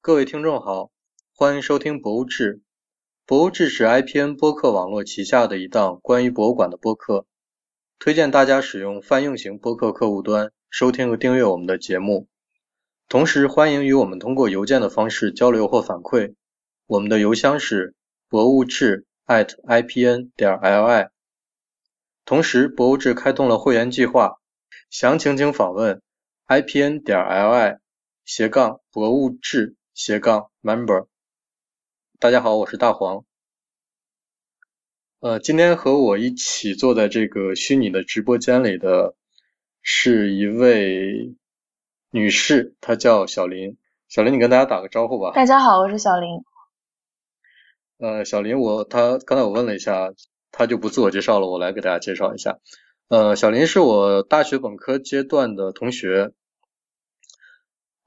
各位听众好，欢迎收听《博物志》。《博物志》是 IPN 播客网络旗下的一档关于博物馆的播客，推荐大家使用泛用型播客客户端收听和订阅我们的节目。同时，欢迎与我们通过邮件的方式交流或反馈。我们的邮箱是博物志 @IPN 点 LI。同时，博物志开通了会员计划，详情请访问 IPN 点 LI 斜杠博物志。斜杠 member，大家好，我是大黄。呃，今天和我一起坐在这个虚拟的直播间里的是一位女士，她叫小林。小林，你跟大家打个招呼吧。大家好，我是小林。呃，小林，我她刚才我问了一下，她就不自我介绍了，我来给大家介绍一下。呃，小林是我大学本科阶段的同学。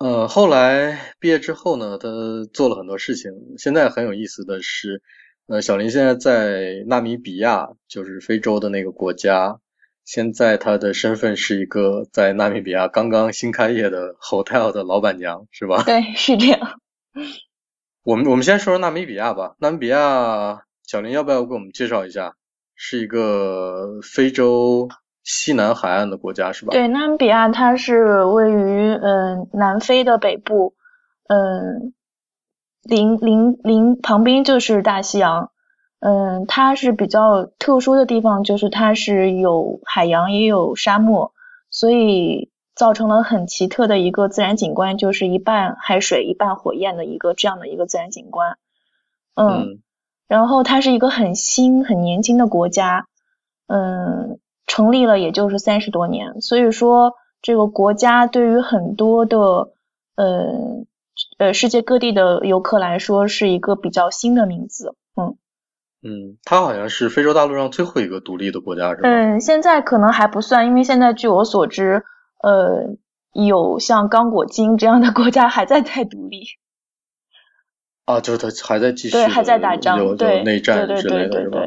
呃，后来毕业之后呢，他做了很多事情。现在很有意思的是，呃，小林现在在纳米比亚，就是非洲的那个国家。现在他的身份是一个在纳米比亚刚刚新开业的 hotel 的老板娘，是吧？对，是这样。我们我们先说说纳米比亚吧。纳米比亚，小林要不要给我们介绍一下？是一个非洲。西南海岸的国家是吧？对，纳米比亚它是位于嗯南非的北部，嗯，临临临旁边就是大西洋，嗯，它是比较特殊的地方，就是它是有海洋也有沙漠，所以造成了很奇特的一个自然景观，就是一半海水一半火焰的一个这样的一个自然景观，嗯，然后它是一个很新很年轻的国家，嗯。成立了也就是三十多年，所以说这个国家对于很多的呃呃世界各地的游客来说是一个比较新的名字，嗯嗯，它好像是非洲大陆上最后一个独立的国家是吧？嗯，现在可能还不算，因为现在据我所知，呃，有像刚果金这样的国家还在在独立。啊，就是它还在继续，对，还在打仗，对，内战之类的是吧？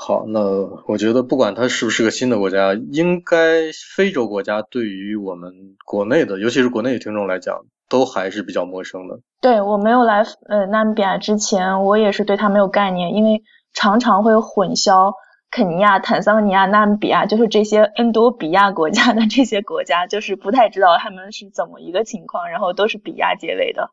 好，那我觉得不管它是不是个新的国家，应该非洲国家对于我们国内的，尤其是国内的听众来讲，都还是比较陌生的。对我没有来呃纳米比亚之前，我也是对它没有概念，因为常常会混淆肯尼亚、坦桑尼亚、纳米比亚，就是这些恩多比亚国家的这些国家，就是不太知道他们是怎么一个情况，然后都是比亚结尾的。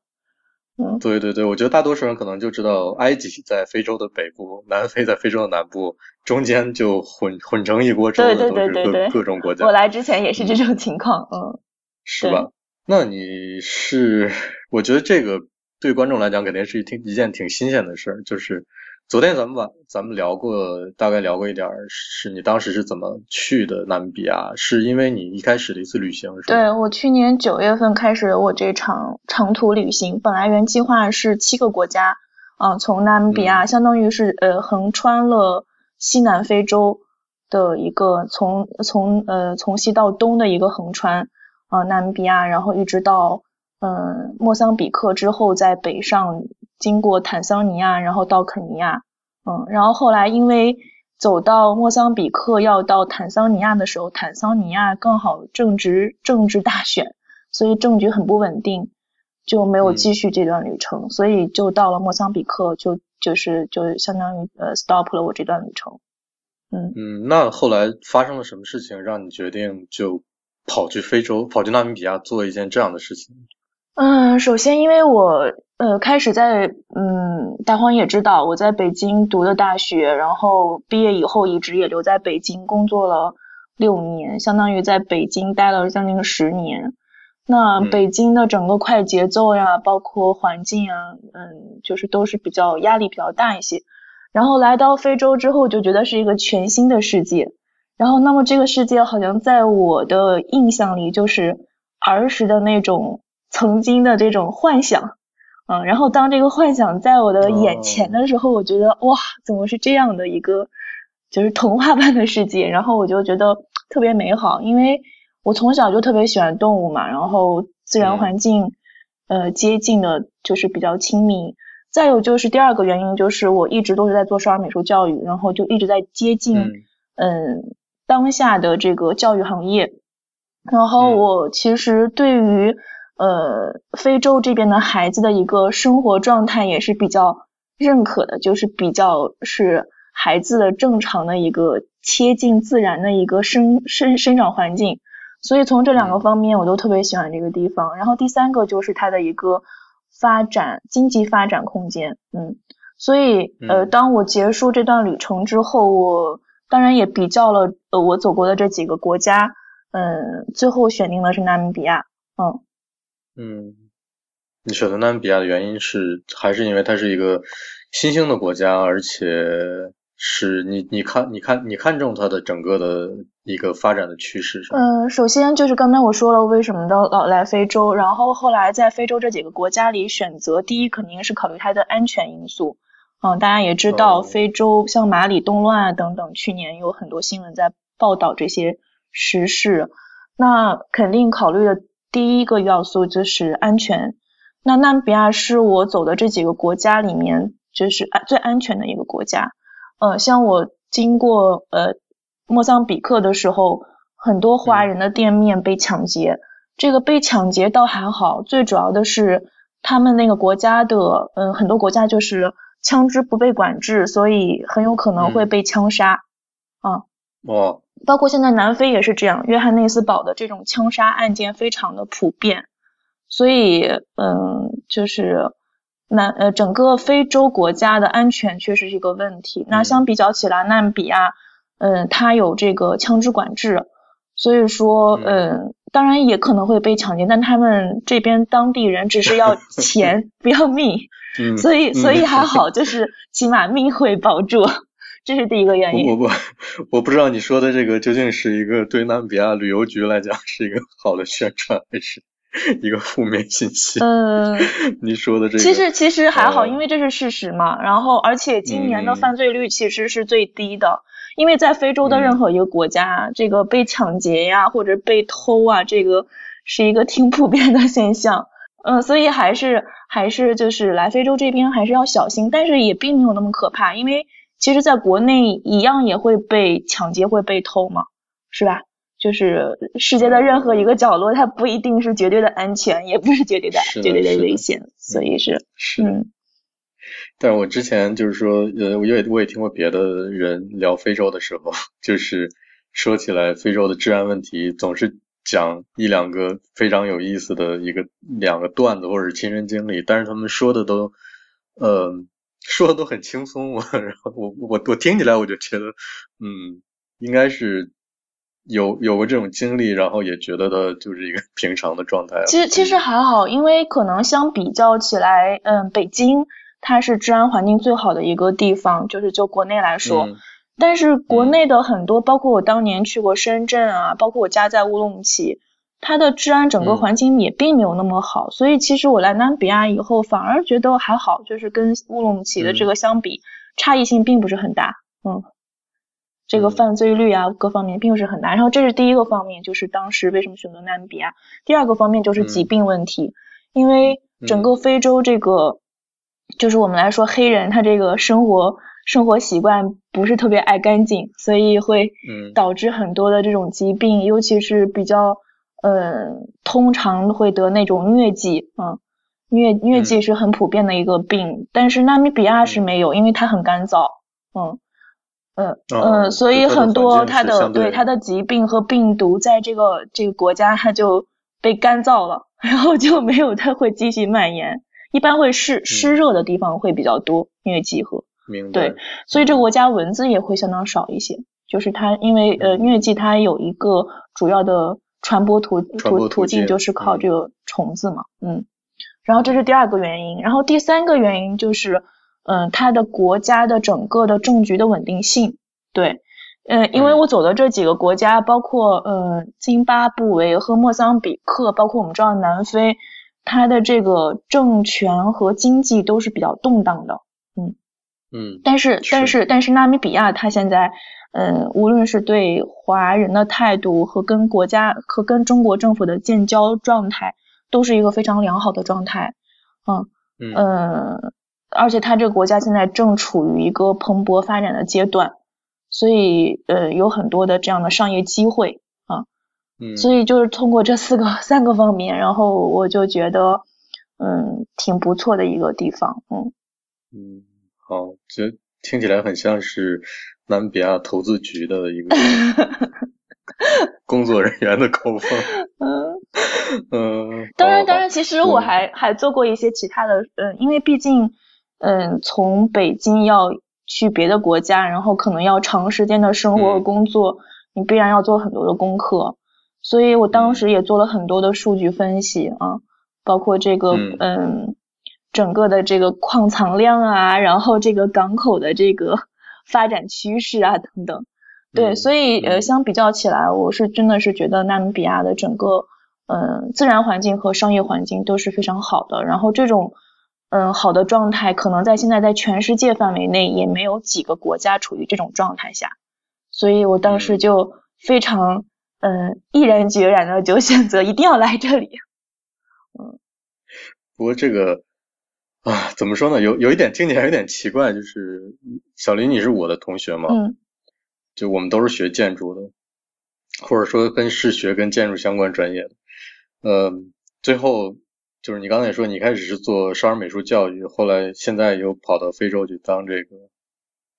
嗯，对对对，我觉得大多数人可能就知道埃及在非洲的北部，南非在非洲的南部，中间就混混成一锅粥的都是各各种国家。我来之前也是这种情况，嗯，是吧？那你是，我觉得这个对观众来讲肯定是一挺一件挺新鲜的事儿，就是。昨天咱们晚咱们聊过，大概聊过一点儿，是你当时是怎么去的纳米比亚？是因为你一开始的一次旅行，是吧？对我去年九月份开始我这场长途旅行，本来原计划是七个国家，啊，从纳米比亚相当于是呃横穿了西南非洲的一个从从呃从西到东的一个横穿啊纳米比亚，然后一直到嗯莫桑比克之后再北上。经过坦桑尼亚，然后到肯尼亚，嗯，然后后来因为走到莫桑比克要到坦桑尼亚的时候，坦桑尼亚刚好正值政治大选，所以政局很不稳定，就没有继续这段旅程，所以就到了莫桑比克，就就是就相当于呃 stop 了我这段旅程，嗯。嗯，那后来发生了什么事情让你决定就跑去非洲，跑去纳米比亚做一件这样的事情？嗯，首先因为我呃开始在嗯大荒也知道我在北京读的大学，然后毕业以后一直也留在北京工作了六年，相当于在北京待了将近十年。那北京的整个快节奏呀，包括环境啊，嗯，就是都是比较压力比较大一些。然后来到非洲之后，就觉得是一个全新的世界。然后那么这个世界好像在我的印象里就是儿时的那种。曾经的这种幻想，嗯，然后当这个幻想在我的眼前的时候，我觉得哇，怎么是这样的一个，就是童话般的世界，然后我就觉得特别美好，因为我从小就特别喜欢动物嘛，然后自然环境，呃，接近的就是比较亲密。再有就是第二个原因，就是我一直都是在做少儿美术教育，然后就一直在接近，嗯，当下的这个教育行业。然后我其实对于呃，非洲这边的孩子的一个生活状态也是比较认可的，就是比较是孩子的正常的一个贴近自然的一个生生生长环境。所以从这两个方面，我都特别喜欢这个地方。然后第三个就是它的一个发展经济发展空间，嗯，所以呃，当我结束这段旅程之后，我当然也比较了呃我走过的这几个国家，嗯，最后选定的是纳米比亚，嗯嗯，你选择纳米比亚的原因是还是因为它是一个新兴的国家，而且。是你，你看，你看，你看中它的整个的一个发展的趋势是嗯，首先就是刚才我说了为什么到老来非洲，然后后来在非洲这几个国家里选择，第一肯定是考虑它的安全因素。嗯，大家也知道，非洲像马里动乱啊等等，去年有很多新闻在报道这些时事。那肯定考虑的第一个要素就是安全。那纳米比亚是我走的这几个国家里面，就是安最安全的一个国家。呃，像我经过呃莫桑比克的时候，很多华人的店面被抢劫。这个被抢劫倒还好，最主要的是他们那个国家的，嗯，很多国家就是枪支不被管制，所以很有可能会被枪杀。啊，哦，包括现在南非也是这样，约翰内斯堡的这种枪杀案件非常的普遍，所以嗯，就是。南呃，整个非洲国家的安全确实是一个问题。那相比较起来，纳米比亚，嗯，它有这个枪支管制，所以说，嗯，当然也可能会被抢劫，但他们这边当地人只是要钱，不要命，所以所以还好，就是起码命会保住，这是第一个原因。我不我不知道你说的这个究竟是一个对纳米比亚旅游局来讲是一个好的宣传还是？一个负面信息。嗯，你说的这个，其实其实还好，因为这是事实嘛。然后，而且今年的犯罪率其实是最低的，因为在非洲的任何一个国家，这个被抢劫呀或者被偷啊，这个是一个挺普遍的现象。嗯，所以还是还是就是来非洲这边还是要小心，但是也并没有那么可怕，因为其实在国内一样也会被抢劫会被偷嘛，是吧？就是世界的任何一个角落，它不一定是绝对的安全，也不是绝对的绝对的危险，所以是是。嗯。但是我之前就是说，呃，我也我也听过别的人聊非洲的时候，就是说起来非洲的治安问题，总是讲一两个非常有意思的一个两个段子或者是亲身经历，但是他们说的都，呃，说的都很轻松，我 然后我我我听起来我就觉得，嗯，应该是。有有过这种经历，然后也觉得它就是一个 平常的状态。其实其实还好，因为可能相比较起来，嗯，北京它是治安环境最好的一个地方，就是就国内来说。但是国内的很多，包括我当年去过深圳啊，包括我家在乌鲁木齐，它的治安整个环境也并没有那么好。所以其实我来南比亚以后，反而觉得还好，就是跟乌鲁木齐的这个相比，差异性并不是很大。嗯。这个犯罪率啊，各方面并不是很大。然后这是第一个方面，就是当时为什么选择纳米比亚。第二个方面就是疾病问题，因为整个非洲这个，就是我们来说黑人他这个生活生活习惯不是特别爱干净，所以会导致很多的这种疾病，尤其是比较嗯，通常会得那种疟疾嗯，疟疟疾是很普遍的一个病，但是纳米比亚是没有，因为它很干燥，嗯。嗯嗯，所以很多它的对它的疾病和病毒在这个这个国家它就被干燥了，然后就没有它会继续蔓延，一般会湿湿热的地方会比较多疟疾和对，所以这个国家蚊子也会相当少一些，就是它因为呃疟疾它有一个主要的传播途途途径就是靠这个虫子嘛，嗯，然后这是第二个原因，然后第三个原因就是。嗯，它的国家的整个的政局的稳定性，对，嗯，因为我走的这几个国家，包括呃津巴布韦和莫桑比克，包括我们知道南非，它的这个政权和经济都是比较动荡的，嗯。嗯，但是但是但是纳米比亚它现在，嗯，无论是对华人的态度和跟国家和跟中国政府的建交状态，都是一个非常良好的状态，嗯嗯。而且他这个国家现在正处于一个蓬勃发展的阶段，所以呃有很多的这样的商业机会啊，嗯，所以就是通过这四个三个方面，然后我就觉得，嗯，挺不错的一个地方，嗯。嗯，好，这听起来很像是南比亚投资局的一个 工作人员的口风。嗯嗯。当然，当然，其实我还还做过一些其他的，嗯，因为毕竟，嗯，从北京要去别的国家，然后可能要长时间的生活和工作，你必然要做很多的功课。所以我当时也做了很多的数据分析啊，包括这个嗯，整个的这个矿藏量啊，然后这个港口的这个发展趋势啊等等。对，所以呃相比较起来，我是真的是觉得纳米比亚的整个嗯自然环境和商业环境都是非常好的。然后这种嗯好的状态，可能在现在在全世界范围内也没有几个国家处于这种状态下。所以我当时就非常。嗯，毅然决然的就选择一定要来这里。嗯，不过这个啊，怎么说呢？有有一点听起来有点奇怪，就是小林，你是我的同学嘛？嗯。就我们都是学建筑的，或者说跟是学跟建筑相关专业的。呃，最后就是你刚才也说，你开始是做少儿美术教育，后来现在又跑到非洲去当这个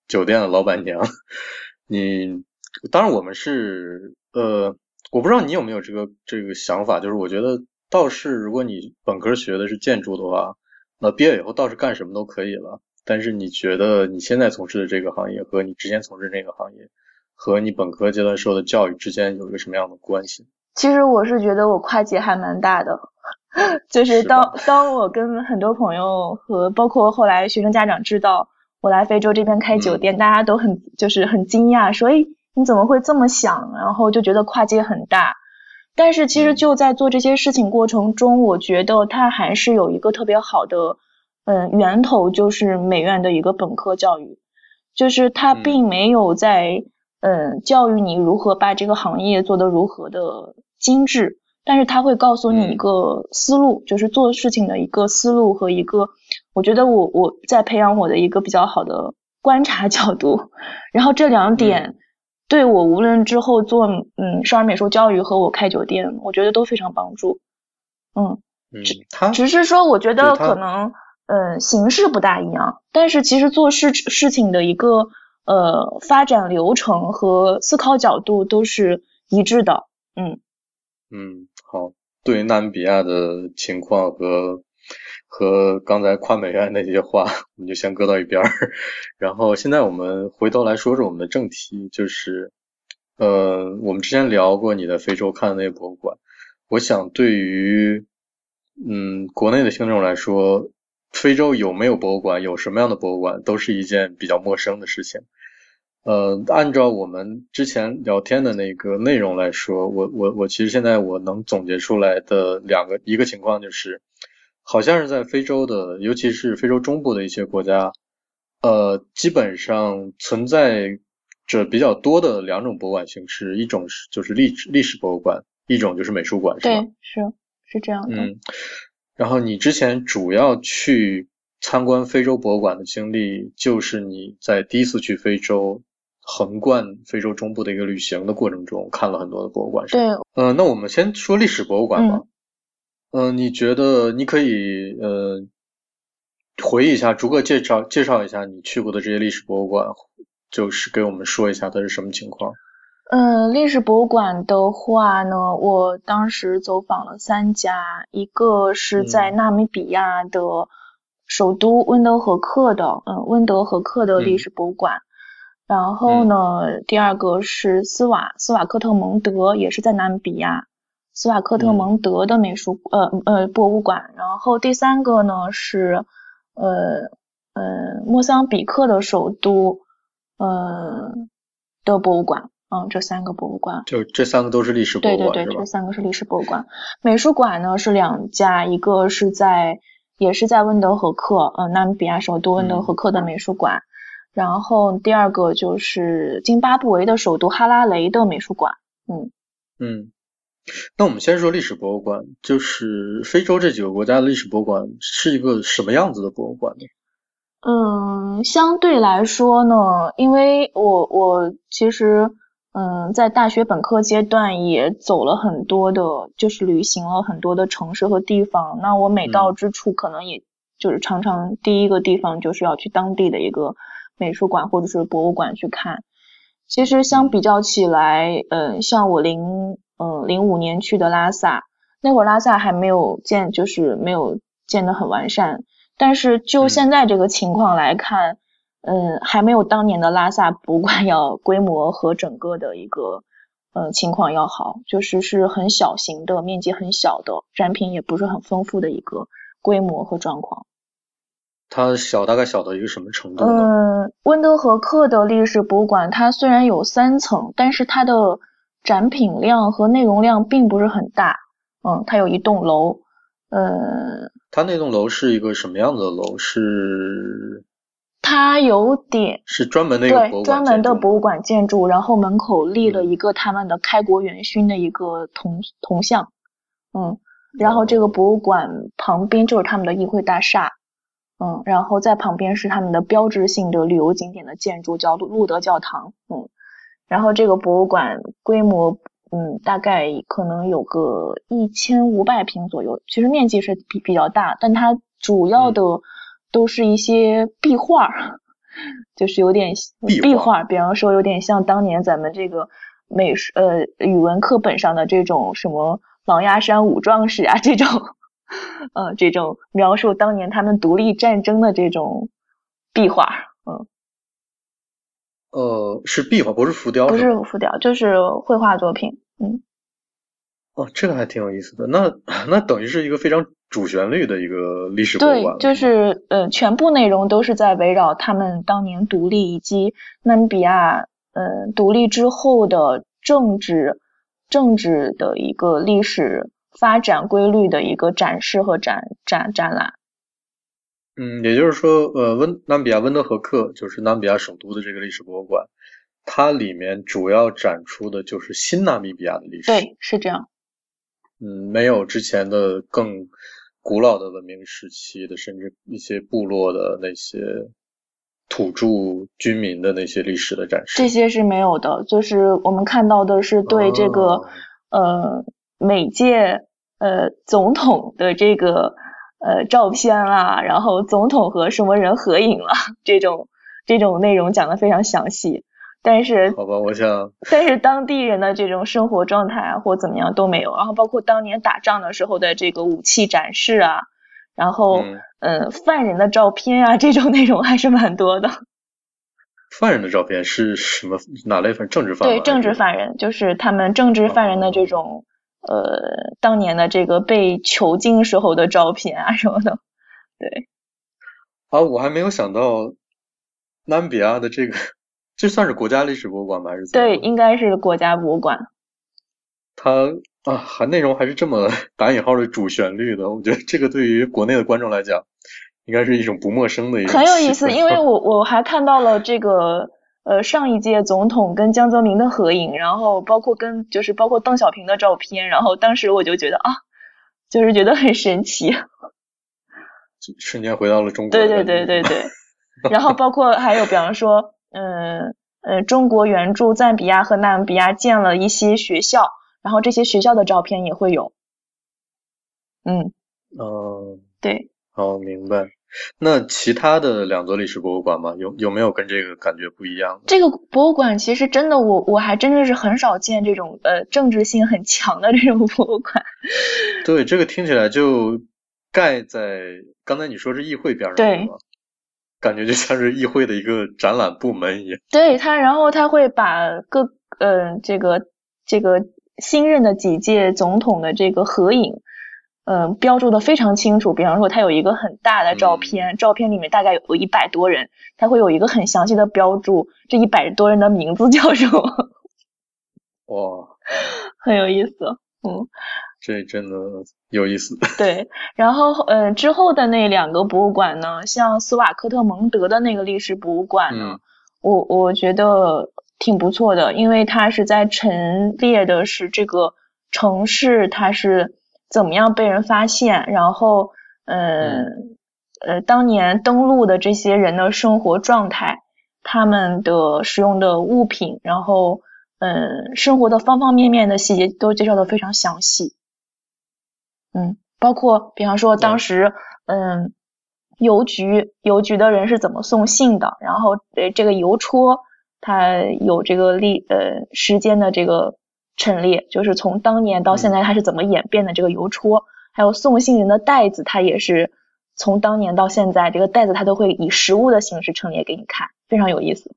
酒店的老板娘。你当然我们是。呃，我不知道你有没有这个这个想法，就是我觉得倒是如果你本科学的是建筑的话，那毕业以后倒是干什么都可以了。但是你觉得你现在从事的这个行业和你之前从事那个行业，和你本科阶段受的教育之间有一个什么样的关系？其实我是觉得我跨界还蛮大的，就是当当我跟很多朋友和包括后来学生家长知道我来非洲这边开酒店，大家都很就是很惊讶，说诶。你怎么会这么想？然后就觉得跨界很大，但是其实就在做这些事情过程中，我觉得它还是有一个特别好的，嗯，源头就是美院的一个本科教育，就是它并没有在，嗯，教育你如何把这个行业做得如何的精致，但是它会告诉你一个思路，就是做事情的一个思路和一个，我觉得我我在培养我的一个比较好的观察角度，然后这两点。对我无论之后做嗯少儿美术教育和我开酒店，我觉得都非常帮助。嗯，只只是说我觉得可能嗯形式不大一样，但是其实做事事情的一个呃发展流程和思考角度都是一致的。嗯嗯，好，对纳米比亚的情况和。和刚才跨美院那些话，我们就先搁到一边儿。然后现在我们回头来说说我们的正题，就是呃，我们之前聊过你在非洲看的那些博物馆。我想对于嗯国内的听众来说，非洲有没有博物馆，有什么样的博物馆，都是一件比较陌生的事情。呃，按照我们之前聊天的那个内容来说，我我我其实现在我能总结出来的两个一个情况就是。好像是在非洲的，尤其是非洲中部的一些国家，呃，基本上存在着比较多的两种博物馆形式，一种是就是历史历史博物馆，一种就是美术馆，是吧？对，是是这样的。嗯，然后你之前主要去参观非洲博物馆的经历，就是你在第一次去非洲横贯非洲中部的一个旅行的过程中，看了很多的博物馆，是对，嗯，那我们先说历史博物馆吧。嗯，你觉得你可以呃回忆一下，逐个介绍介绍一下你去过的这些历史博物馆，就是给我们说一下它是什么情况。嗯，历史博物馆的话呢，我当时走访了三家，一个是在纳米比亚的首都温德和克的，嗯，温德和克的历史博物馆。然后呢，第二个是斯瓦斯瓦克特蒙德，也是在纳米比亚。斯瓦克特蒙德的美术呃呃博物馆，然后第三个呢是呃呃莫桑比克的首都呃的博物馆，嗯，这三个博物馆，就这三个都是历史博物馆对对对，这三个是历史博物馆。美术馆呢是两家，一个是在也是在温德和克，呃纳米比亚首都温德和克的美术馆，然后第二个就是津巴布韦的首都哈拉雷的美术馆，嗯。嗯。那我们先说历史博物馆，就是非洲这几个国家的历史博物馆是一个什么样子的博物馆呢？嗯，相对来说呢，因为我我其实嗯，在大学本科阶段也走了很多的，就是旅行了很多的城市和地方。那我每到之处，可能也就是常常第一个地方就是要去当地的一个美术馆或者是博物馆去看。其实相比较起来，嗯，像我零嗯零五年去的拉萨，那会儿拉萨还没有建，就是没有建得很完善。但是就现在这个情况来看，嗯，还没有当年的拉萨博物馆要规模和整个的一个呃情况要好，就是是很小型的，面积很小的，展品也不是很丰富的一个规模和状况。它小大概小到一个什么程度呢？嗯，温德和克的历史博物馆，它虽然有三层，但是它的展品量和内容量并不是很大。嗯，它有一栋楼。呃，它那栋楼是一个什么样的楼？是它有点是专门的一个对专门的博物馆建筑，然后门口立了一个他们的开国元勋的一个铜铜像。嗯，然后这个博物馆旁边就是他们的议会大厦。嗯，然后在旁边是他们的标志性的旅游景点的建筑，叫路路德教堂。嗯，然后这个博物馆规模，嗯，大概可能有个一千五百平左右，其实面积是比比较大，但它主要的都是一些壁画，就是有点壁画，比方说有点像当年咱们这个美术呃语文课本上的这种什么狼牙山五壮士啊这种。呃，这种描述当年他们独立战争的这种壁画，嗯，呃，是壁画，不是浮雕，不是浮雕，就是绘画作品，嗯。哦，这个还挺有意思的。那那等于是一个非常主旋律的一个历史博物馆，对，就是呃，全部内容都是在围绕他们当年独立以及纳米比亚呃独立之后的政治政治的一个历史。发展规律的一个展示和展展展览。嗯，也就是说，呃，温纳米比亚温德和克就是纳米比亚首都的这个历史博物馆，它里面主要展出的就是新纳米比亚的历史。对，是这样。嗯，没有之前的更古老的文明时期的，甚至一些部落的那些土著居民的那些历史的展示。这些是没有的，就是我们看到的是对这个呃。每届呃总统的这个呃照片啦，然后总统和什么人合影了，这种这种内容讲的非常详细，但是好吧，我想，但是当地人的这种生活状态啊或怎么样都没有，然后包括当年打仗的时候的这个武器展示啊，然后嗯犯人的照片啊这种内容还是蛮多的。犯人的照片是什么？哪类犯？政治犯？对，政治犯人就是他们政治犯人的这种。呃，当年的这个被囚禁时候的照片啊什么的，对。啊，我还没有想到，南比亚的这个，这算是国家历史博物馆吗？还是？对，应该是国家博物馆。它啊，还内容还是这么打引号的主旋律的，我觉得这个对于国内的观众来讲，应该是一种不陌生的一个。很有意思，因为 我我还看到了这个。呃，上一届总统跟江泽民的合影，然后包括跟就是包括邓小平的照片，然后当时我就觉得啊，就是觉得很神奇，瞬间回到了中国。对对对对对，然后包括还有比方说，嗯呃，中国援助赞比亚和纳米比亚建了一些学校，然后这些学校的照片也会有。嗯。哦。对。哦，明白。那其他的两座历史博物馆吗？有有没有跟这个感觉不一样？这个博物馆其实真的，我我还真的是很少见这种呃政治性很强的这种博物馆。对，这个听起来就盖在刚才你说是议会边上，对，感觉就像是议会的一个展览部门一样。对他，然后他会把各呃这个这个新任的几届总统的这个合影。嗯，标注的非常清楚。比方说，它有一个很大的照片，照片里面大概有一百多人，它会有一个很详细的标注，这一百多人的名字叫什么？哇，很有意思。嗯，这真的有意思。对，然后呃，之后的那两个博物馆呢，像斯瓦克特蒙德的那个历史博物馆呢，我我觉得挺不错的，因为它是在陈列的是这个城市，它是。怎么样被人发现？然后，嗯，呃，当年登陆的这些人的生活状态，他们的使用的物品，然后，嗯，生活的方方面面的细节都介绍的非常详细。嗯，包括比方说当时，嗯，邮局邮局的人是怎么送信的，然后呃这个邮戳它有这个历呃时间的这个陈列，就是从当年到现在它是怎么演变的这个邮戳，还有送信人的袋子，它也是从当年到现在这个袋子它都会以实物的形式陈列给你看，非常有意思。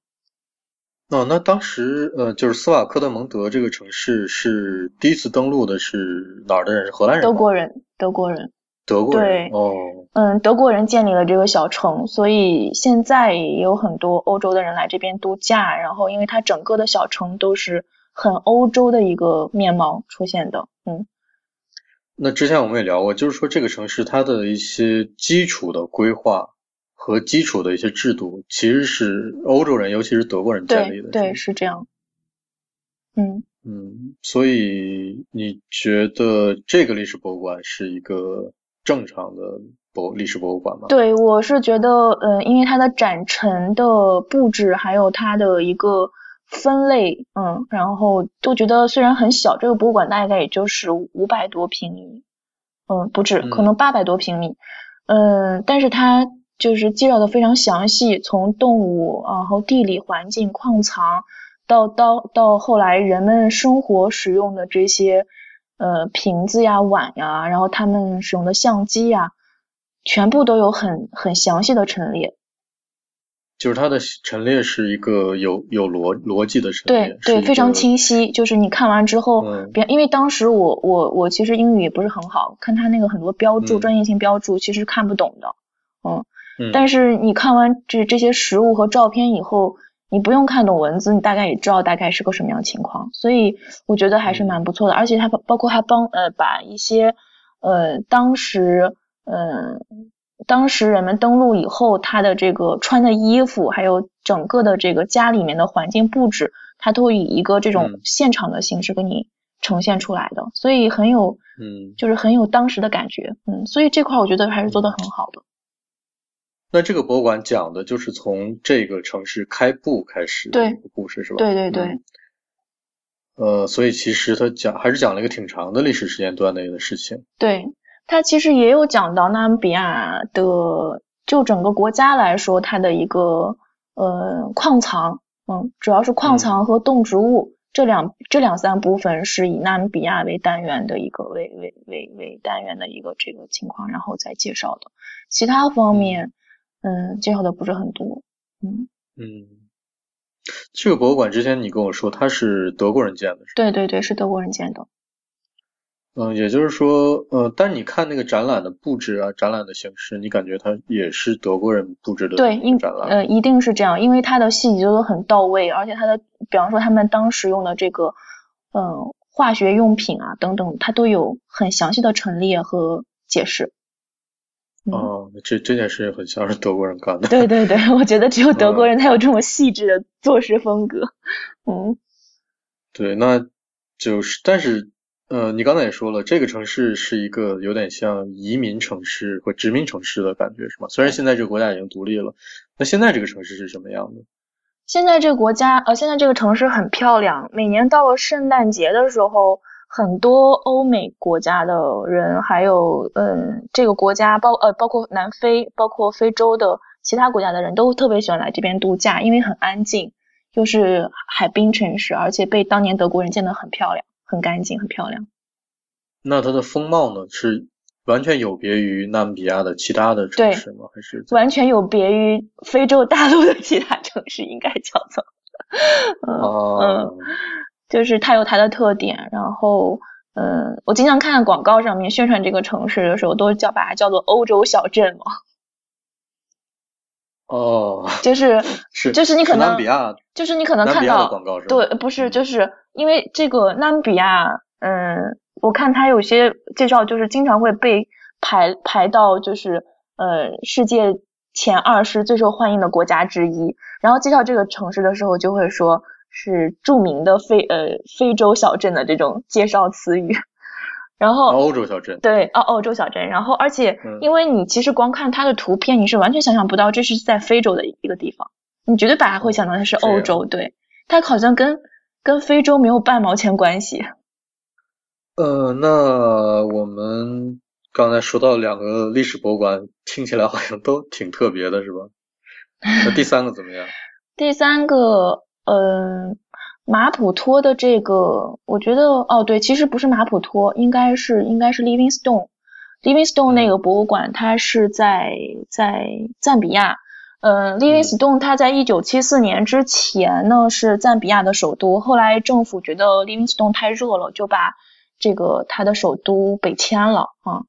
哦，那当时呃，就是斯瓦克德蒙德这个城市是第一次登陆的是哪儿的人？是荷兰人？德国人，德国人。德国人。对。哦。嗯，德国人建立了这个小城，所以现在也有很多欧洲的人来这边度假。然后，因为它整个的小城都是很欧洲的一个面貌出现的。嗯。那之前我们也聊过，就是说这个城市它的一些基础的规划。和基础的一些制度，其实是欧洲人，尤其是德国人建立的。对，是这样。嗯嗯，所以你觉得这个历史博物馆是一个正常的博历史博物馆吗？对，我是觉得，呃，因为它的展陈的布置，还有它的一个分类，嗯，然后都觉得虽然很小，这个博物馆大概也就是五百多平米，嗯，不止，可能八百多平米，嗯，但是它。就是介绍的非常详细，从动物，然后地理环境、矿藏，到到到后来人们生活使用的这些呃瓶子呀、碗呀，然后他们使用的相机呀，全部都有很很详细的陈列。就是它的陈列是一个有有逻逻辑的陈列，对对，非常清晰。就是你看完之后，别因为当时我我我其实英语也不是很好，看他那个很多标注、专业性标注，其实看不懂的，嗯。但是你看完这这些实物和照片以后，你不用看懂文字，你大概也知道大概是个什么样情况，所以我觉得还是蛮不错的。而且它包括它帮呃把一些呃当时嗯当时人们登陆以后他的这个穿的衣服，还有整个的这个家里面的环境布置，它都以一个这种现场的形式给你呈现出来的，所以很有嗯就是很有当时的感觉，嗯，所以这块我觉得还是做的很好的。那这个博物馆讲的就是从这个城市开埠开始的故事，是吧？对对对。呃，所以其实他讲还是讲了一个挺长的历史时间段内的事情。对，他其实也有讲到纳米比亚的，就整个国家来说，它的一个呃矿藏，嗯，主要是矿藏和动植物这两这两三部分是以纳米比亚为单元的一个为为为为单元的一个这个情况，然后再介绍的，其他方面。嗯，介绍的不是很多。嗯嗯，这个博物馆之前你跟我说它是德国人建的，是对对对，是德国人建的。嗯，也就是说，呃，但你看那个展览的布置啊，展览的形式，你感觉它也是德国人布置的？对，应展览呃，一定是这样，因为它的细节都很到位，而且它的，比方说他们当时用的这个，嗯，化学用品啊等等，它都有很详细的陈列和解释。哦，这这件事情很像是德国人干的。对对对，我觉得只有德国人才有这么细致的做事风格。嗯，对，那就是，但是，呃，你刚才也说了，这个城市是一个有点像移民城市或殖民城市的感觉，是吗？虽然现在这个国家已经独立了，那现在这个城市是什么样的？现在这个国家，呃，现在这个城市很漂亮，每年到了圣诞节的时候。很多欧美国家的人，还有嗯，这个国家包呃包括南非，包括非洲的其他国家的人都特别喜欢来这边度假，因为很安静，又是海滨城市，而且被当年德国人建得很漂亮，很干净，很漂亮。那它的风貌呢，是完全有别于纳米比亚的其他的城市吗？还是完全有别于非洲大陆的其他城市？应该叫做嗯。就是它有它的特点，然后，嗯，我经常看广告上面宣传这个城市的时候，都叫把它叫做欧洲小镇嘛。哦，就是是就是你可能就是你可能看到对，不是就是因为这个纳米比亚，嗯，我看它有些介绍就是经常会被排排到就是呃世界前二十最受欢迎的国家之一，然后介绍这个城市的时候就会说。是著名的非呃非洲小镇的这种介绍词语，然后欧洲小镇。对哦欧洲小镇，然后而且因为你其实光看它的图片，你是完全想象不到这是在非洲的一个地方，你绝对把它会想到它是欧洲，对，它好像跟跟非洲没有半毛钱关系。呃，那我们刚才说到两个历史博物馆，听起来好像都挺特别的，是吧？那第三个怎么样？第三个，嗯，马普托的这个，我觉得，哦，对，其实不是马普托，应该是应该是 Livingstone。Livingstone 那个博物馆，它是在在赞比亚。呃，Livingstone 它在一九七四年之前呢是赞比亚的首都，后来政府觉得 Livingstone 太热了，就把这个它的首都北迁了啊，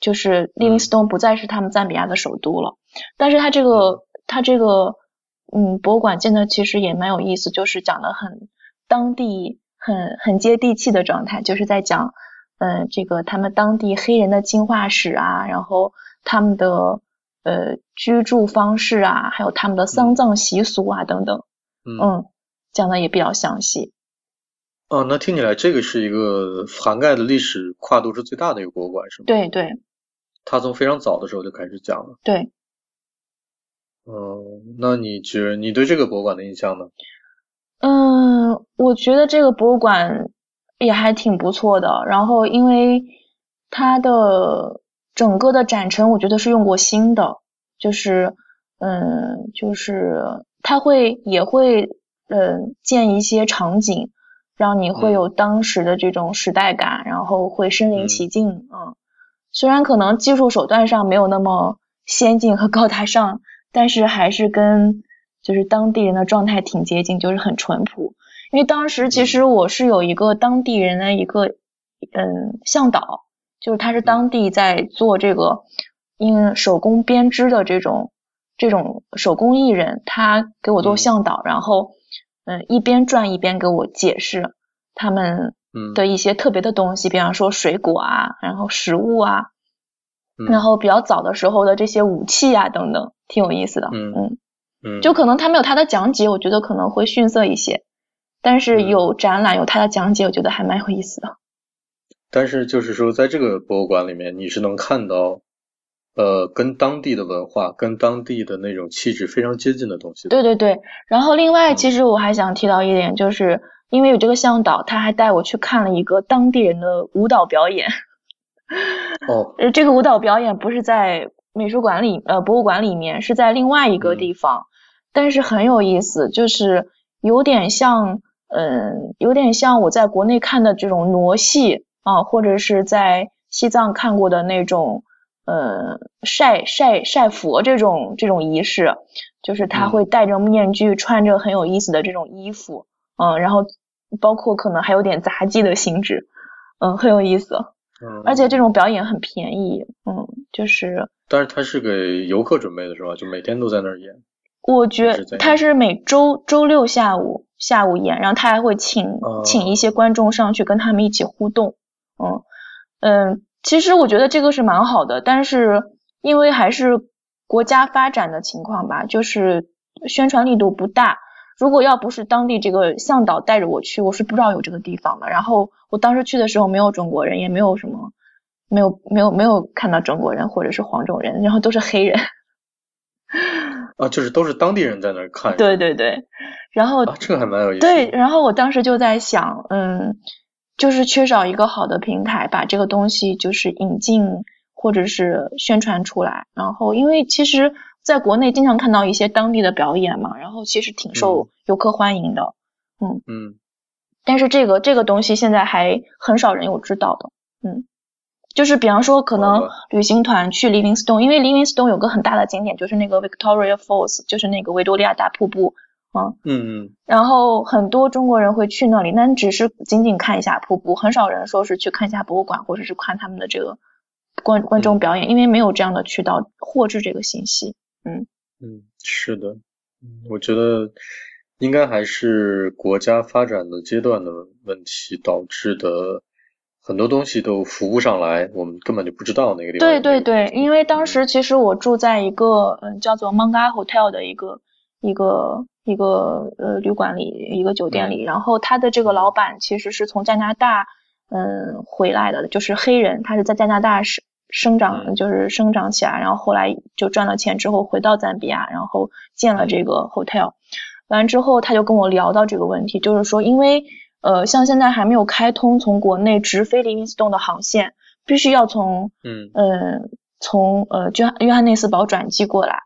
就是 Livingstone 不再是他们赞比亚的首都了。但是它这个它这个嗯博物馆建的其实也蛮有意思，就是讲的很当地很很接地气的状态，就是在讲嗯这个他们当地黑人的进化史啊，然后他们的。呃，居住方式啊，还有他们的丧葬习俗啊，等等，嗯，讲的也比较详细。哦，那听起来这个是一个涵盖的历史跨度是最大的一个博物馆，是吗？对对。他从非常早的时候就开始讲了。对。嗯，那你觉你对这个博物馆的印象呢？嗯，我觉得这个博物馆也还挺不错的。然后，因为它的。整个的展陈我觉得是用过心的，就是，嗯，就是他会也会，嗯，建一些场景，让你会有当时的这种时代感，然后会身临其境，嗯，虽然可能技术手段上没有那么先进和高大上，但是还是跟就是当地人的状态挺接近，就是很淳朴。因为当时其实我是有一个当地人的一个，嗯，向导。就是他是当地在做这个，因手工编织的这种这种手工艺人，他给我做向导，然后嗯一边转一边给我解释他们的一些特别的东西，比方说水果啊，然后食物啊，然后比较早的时候的这些武器啊等等，挺有意思的。嗯嗯，就可能他没有他的讲解，我觉得可能会逊色一些，但是有展览有他的讲解，我觉得还蛮有意思的。但是就是说，在这个博物馆里面，你是能看到，呃，跟当地的文化、跟当地的那种气质非常接近的东西。对对对。然后另外，其实我还想提到一点，就是因为有这个向导，他还带我去看了一个当地人的舞蹈表演。哦。呃，这个舞蹈表演不是在美术馆里，呃，博物馆里面，是在另外一个地方，但是很有意思，就是有点像，嗯，有点像我在国内看的这种傩戏。啊，或者是在西藏看过的那种，呃，晒晒晒佛这种这种仪式，就是他会戴着面具，穿着很有意思的这种衣服，嗯，然后包括可能还有点杂技的性质，嗯，很有意思，嗯，而且这种表演很便宜，嗯，就是，但是他是给游客准备的是吧？就每天都在那儿演？我觉他是每周周六下午下午演，然后他还会请请一些观众上去跟他们一起互动。嗯嗯，其实我觉得这个是蛮好的，但是因为还是国家发展的情况吧，就是宣传力度不大。如果要不是当地这个向导带着我去，我是不知道有这个地方的。然后我当时去的时候没有中国人，也没有什么，没有没有没有看到中国人或者是黄种人，然后都是黑人。啊，就是都是当地人在那看。对对对，然后这个还蛮有意思。对，然后我当时就在想，嗯。就是缺少一个好的平台，把这个东西就是引进或者是宣传出来。然后，因为其实在国内经常看到一些当地的表演嘛，然后其实挺受游客欢迎的。嗯嗯。但是这个这个东西现在还很少人有知道的。嗯。就是比方说，可能旅行团去 Livingstone，因为 Livingstone 有个很大的景点，就是那个 Victoria Falls，就是那个维多利亚大瀑布。嗯嗯，然后很多中国人会去那里，但只是仅仅看一下瀑布，很少人说是去看一下博物馆，或者是看他们的这个观观众表演，因为没有这样的渠道获知这个信息。嗯嗯，是的，我觉得应该还是国家发展的阶段的问题导致的，很多东西都浮不上来，我们根本就不知道那个地方。对对对，因为当时其实我住在一个嗯叫做 Manga Hotel 的一个一个。一个呃旅馆里，一个酒店里，然后他的这个老板其实是从加拿大嗯回来的，就是黑人，他是在加拿大生生长，就是生长起来，然后后来就赚了钱之后回到赞比亚，然后建了这个 hotel，完之后他就跟我聊到这个问题，就是说因为呃像现在还没有开通从国内直飞利宾斯顿的航线，必须要从嗯。呃从呃约约翰内斯堡转机过来，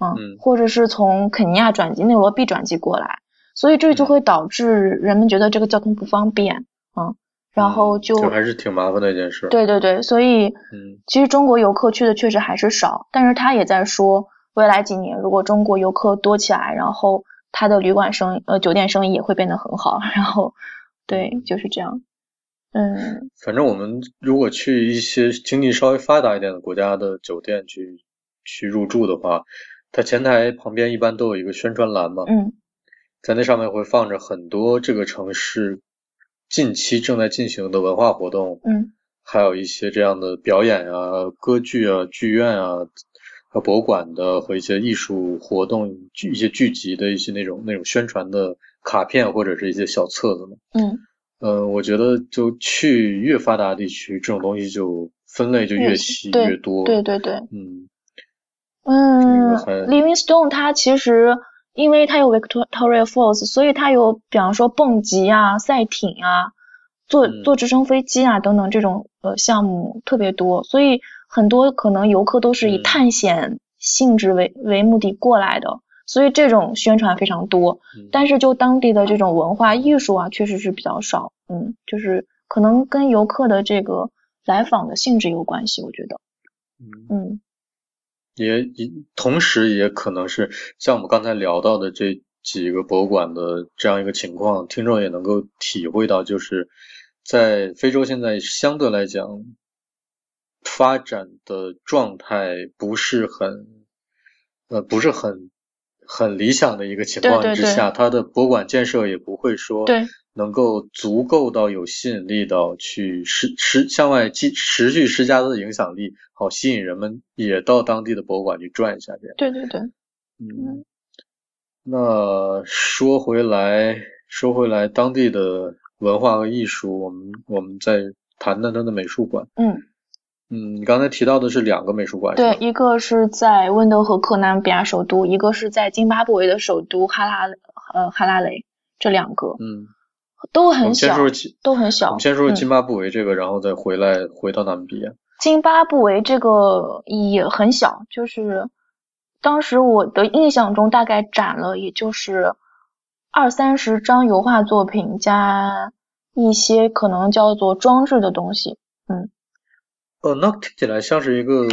嗯。或者是从肯尼亚转机、内罗毕转机过来，所以这就嗯。会导致人们觉得这个交通不方便，嗯，然后就这还是挺麻烦的一件事。，对对对，所以嗯。其实中国游客去的确实还是少，但是他也在说，未来几年如果中国游客多起来，然后他的旅馆生呃酒店生意也会变得很好，然后对就是这样，嗯。反正我们如果去一些经济稍微发达一点的国家的酒店去去入住的话，它前台旁边一般都有一个宣传栏嘛，嗯在那上面会放着很多这个城市近期正在进行的文化活动，嗯还有一些这样的表演啊、歌剧啊、剧院啊、和博物馆的和一些艺术活动、剧一些剧集的一些那种那种宣传的卡片或者是一些小册子嘛。嗯，呃，我觉得就去越发达地区，这种东西就分类就越细越多。对对对，嗯嗯，Livingstone 它其实因为它有 Victoria Falls，所以它有比方说蹦极啊、赛艇啊、坐嗯。坐直升飞机啊等等这种呃项目特别多，所以很多可能游客都是以嗯。探险性质为为目的过来的，所以这种宣传非常多。嗯。但是就当地的这种文化艺术啊，确实是比较少，嗯，就是可能跟游客的这个来访的性质有关系，我觉得，嗯，嗯也也同时也可能是像我们刚才聊到的这几个博物馆的这样一个情况，听众也能够体会到，就是在非洲现在相对来讲发展的状态不是很呃不是很很理想的一个情况对对对。之下，它的博物馆建设也不会说对能够足够到有吸引力到去施施向外继持续施加它的影响力，好吸引人们也到当地的博物馆去转一下这样。对对对，嗯，那说回来，说回来，当地的文化和艺术，我们我们再谈谈它的美术馆。嗯。嗯，你刚才提到的是两个美术馆，对，一个是在温德和克南比亚首都，一个是在津巴布韦的首都哈拉呃哈拉雷，这两个嗯，都很小，先，都很小。我们先说说津巴布韦这个，然后再回来回到纳米比亚。津巴布韦这个也很小，就是当时我的印象中大概展了也就是二三十张油画作品加一些可能叫做装置的东西。嗯呃，那听起来像是一个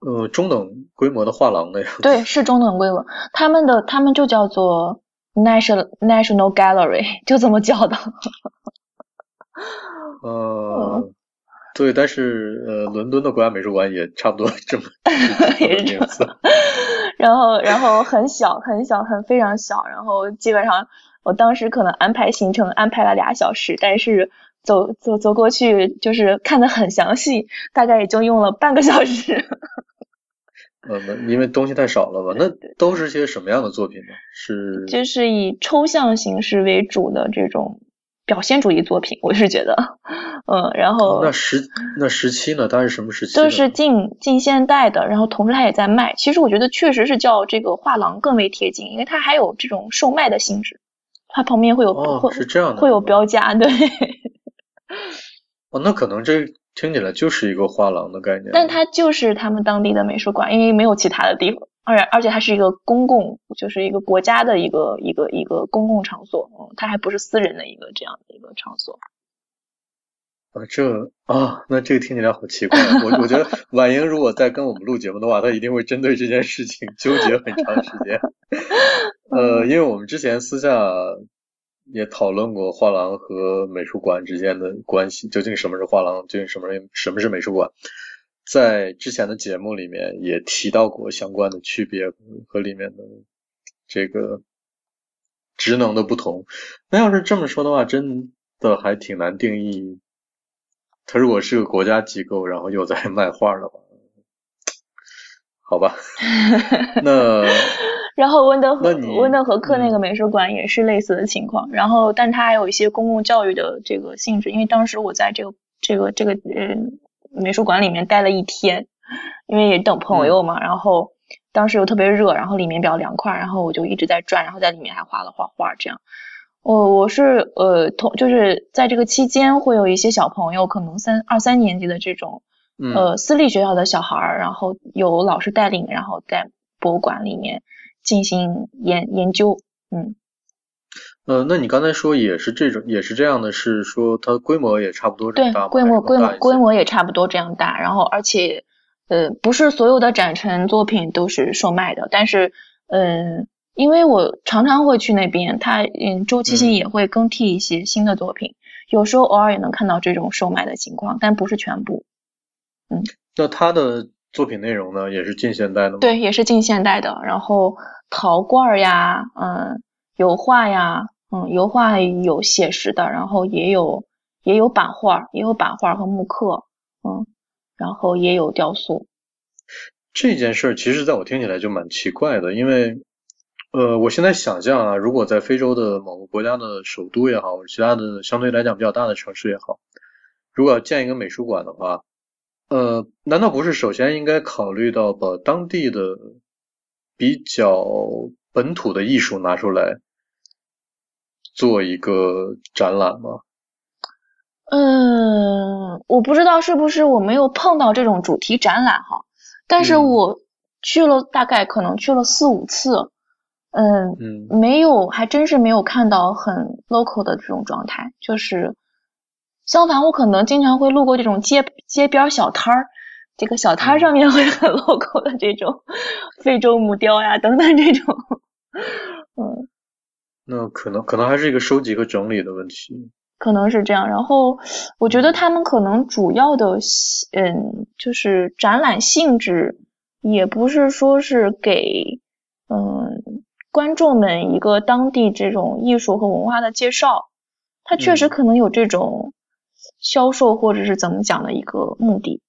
呃中等规模的画廊的样子。对，是中等规模，他们的他们就叫做 National National Gallery，就这么叫的。呃，对，但是呃，伦敦的国家美术馆也差不多这么 也是这样名字。然后，然后很小，很小，很非常小。然后基本上，我当时可能安排行程安排了俩小时，但是走走走过去就是看的很详细，大概也就用了半个小时。呃，那因为东西太少了吧？那都是些什么样的作品呢？是就是以抽象形式为主的这种表现主义作品，我是觉得，嗯，然后哦那时那时期呢？它是什么时期的呢？都是近近现代的，然后同时它也在卖。其实我觉得确实是叫这个画廊更为贴近，因为它还有这种售卖的性质，它旁边会有、哦会是这样的会有标价，对。哦，那可能这听起来就是一个画廊的概念。但它就是他们当地的美术馆，因为没有其他的地方，而而且它是一个公共，就是一个国家的一个一个一个公共场所，嗯，它还不是私人的一个这样的一个场所。啊，这啊，那这个听起来好奇怪。啊我我觉得 婉莹如果在跟我们录节目的话，她一定会针对这件事情纠结很长时间。呃，因为我们之前私下也讨论过画廊和美术馆之间的关系，究竟什么是画廊，究竟什么是什么是美术馆。在之前的节目里面也提到过相关的区别和里面的这个职能的不同。那要是这么说的话，真的还挺难定义。它如果是个国家机构，然后又在 卖画的话，好吧，那然后温德和温德和克那个嗯。美术馆也是类似的情况，然后但它还有一些公共教育的这个性质，因为当时我在这个这个这个呃美术馆里面待了一天，因为也等朋友嘛，然后当时又特别热，然后里面比较凉快，然后我就一直在转，然后在里面还画了画画这样。我我是呃同就是在这个期间会有一些小朋友，可能三二三年级的这种呃私立学校的小孩儿，然后有老师带领，然后在博物馆里面进行研研究，嗯。呃，那你刚才说也是这种，也是这样的，是说它规模也差不多这么大对，规模规模规模也差不多这样大。然后而且呃，不是所有的展陈作品都是售卖的，但是嗯，因为我常常会去那边，它嗯周期性也会更替一些新的作品，有时候偶尔也能看到这种售卖的情况，但不是全部。嗯，那他的作品内容呢，也是近现代的吗？对，也是近现代的。然后陶罐呀，嗯，油画呀。嗯，油画有写实的，然后也有也有版画，也有版画和木刻，嗯，然后也有雕塑。这件事其实在我听起来就蛮奇怪的，因为呃，我现在想象啊，如果在非洲的某个国家的首都也好，或者其他的相对来讲比较大的城市也好，如果要建一个美术馆的话，呃，难道不是首先应该考虑到把当地的比较本土的艺术拿出来？做一个展览吗？嗯，我不知道是不是我没有碰到这种主题展览哈，但是我去了大概可能去了四五次，嗯嗯，没有，还真是没有看到很 local 的这种状态，就是相反，我可能经常会路过这种街街边小摊儿，这个小摊上面会很 local 的这种非洲木雕呀等等这种，嗯。那可能可能还是一个收集和整理的问题，可能是这样。然后我觉得他们可能主要的，嗯，就是展览性质，也不是说是给嗯观众们一个当地这种艺术和文化的介绍，它确实可能有这种销售或者是怎么讲的一个目的。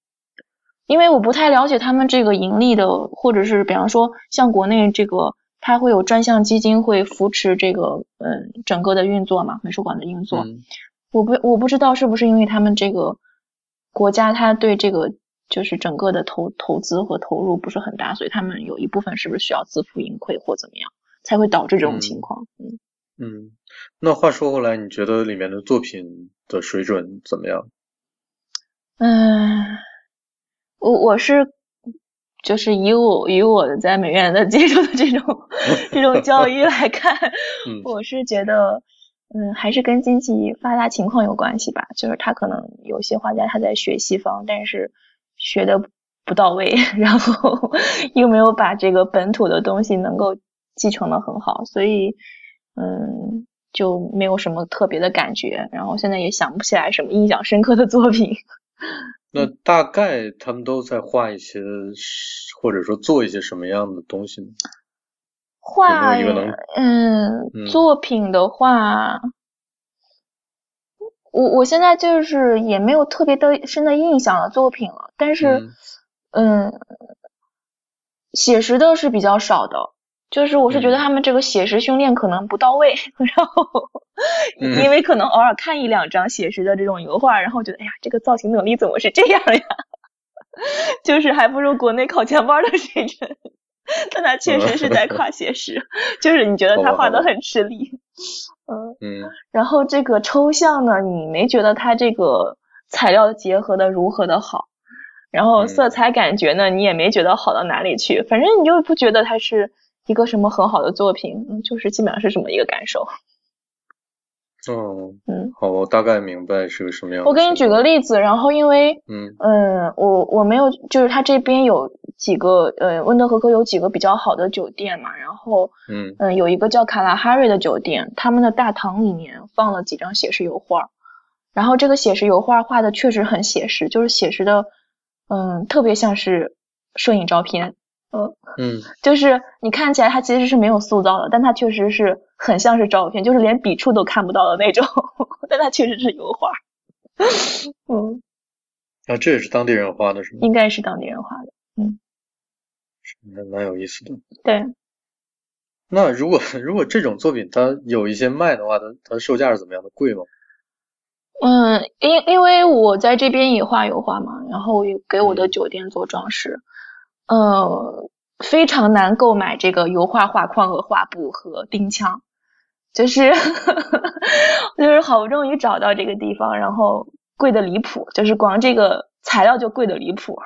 因为我不太了解他们这个盈利的，或者是比方说像国内这个。它会有专项基金会扶持这个，嗯，整个的运作嘛，美术馆的运作。我不我不知道是不是因为他们这个国家，他对这个就是整个的投投资和投入不是很大，所以他们有一部分是不是需要自负盈亏或怎么样，才会导致这种情况？嗯嗯，那话说回来，你觉得里面的作品的水准怎么样？嗯，我我是。就是以我以我在美院的接受的这种 这种教育来看，我是觉得，嗯，还是跟经济发达情况有关系吧。就是他可能有些画家他在学西方，但是学的不到位，然后又没有把这个本土的东西能够继承的很好，所以嗯，就没有什么特别的感觉。然后现在也想不起来什么印象深刻的作品。那大概他们都在画一些，或者说做一些什么样的东西呢？画，嗯，作品的话，我我现在就是也没有特别的深的印象的作品了，但是，嗯，写实的是比较少的。就是我是觉得他们这个写实训练可能不到位，然后 因为可能偶尔看一两张写实的这种油画，然后觉得哎呀，这个造型能力怎么是这样呀？就是还不如国内考前班的水准。但他确实是在跨写实，就是你觉得他画的很吃力，嗯嗯。然后这个抽象呢，你没觉得他这个材料结合的如何的好？然后色彩感觉呢，你也没觉得好到哪里去，反正你就不觉得他是。一个什么很好的作品，嗯，就是基本上是这么一个感受。哦，嗯，好，我大概明白是个什么样。我给你举个例子，然后因为，嗯嗯，我我没有，就是他这边有几个，呃，温德和哥有几个比较好的酒店嘛，然后，嗯嗯，有一个叫卡拉哈瑞的酒店，他们的大堂里面放了几张写实油画，然后这个写实油画画的确实很写实，就是写实的，嗯，特别像是摄影照片。嗯嗯，就是你看起来它其实是没有塑造的，但它确实是很像是照片，就是连笔触都看不到的那种，但它确实是油画。嗯，啊，这也是当地人画的是吗？应该是当地人画的，嗯，还蛮有意思的。对。那如果 如果这种作品它有一些卖的话，它它的售价是怎么样的？贵吗？嗯，因因为我在这边也画油画嘛，然后也给我的酒店做装饰，呃，非常难购买这个油画画框和画布和钉枪，就是 就是好不容易找到这个地方，然后贵的离谱，就是光这个材料就贵的离谱，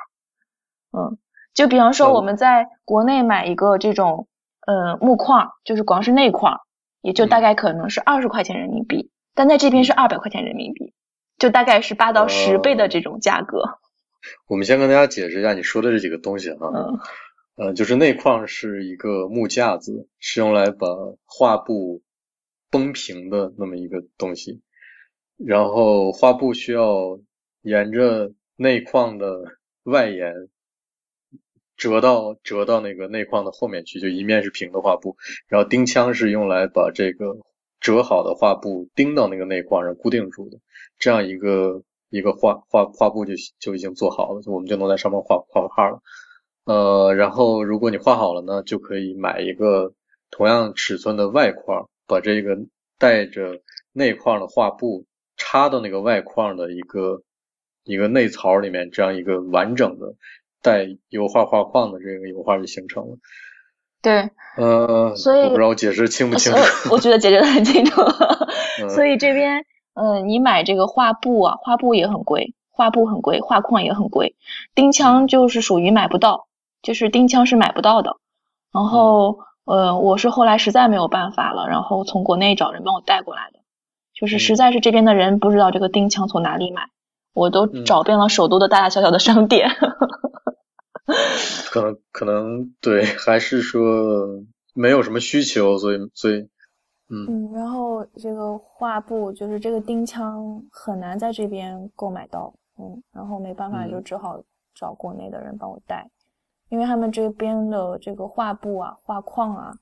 嗯，就比方说我们在国内买一个这种呃木框，就是光是内框，也就大概可能是二十块钱人民币。但在这边是二百块钱人民币，就大概是八到十倍的这种价格。我们先跟大家解释一下你说的这几个东西哈，嗯，就是内框是一个木架子，是用来把画布绷平的那么一个东西，然后画布需要沿着内框的外沿折到折到那个内框的后面去，就一面是平的画布，然后钉枪是用来把这个。折好的画布钉到那个内框上固定住的，这样一个一个画画画布就就已经做好了，我们就能在上面画画画了。呃，然后如果你画好了呢，就可以买一个同样尺寸的外框，把这个带着内框的画布插到那个外框的一个一个内槽里面，这样一个完整的带油画画框的这个油画就形成了。对，呃，所以我不知道我解释清不清楚。我觉得解释的很清楚。所以这边，嗯，你买这个画布啊，画布也很贵，画布很贵，画框也很贵。钉枪就是属于买不到，就是钉枪是买不到的。然后，呃，我是后来实在没有办法了，然后从国内找人帮我带过来的。就是实在是这边的人不知道这个钉枪从哪里买，我都找遍了首都的大大小小的商店。可能可能对，还是说没有什么需求，所以所以，嗯。嗯，然后这个画布就是这个钉枪很难在这边购买到，嗯，然后没办法就只好找国内的人帮我带，因为他们这边的这个画布啊、画框啊，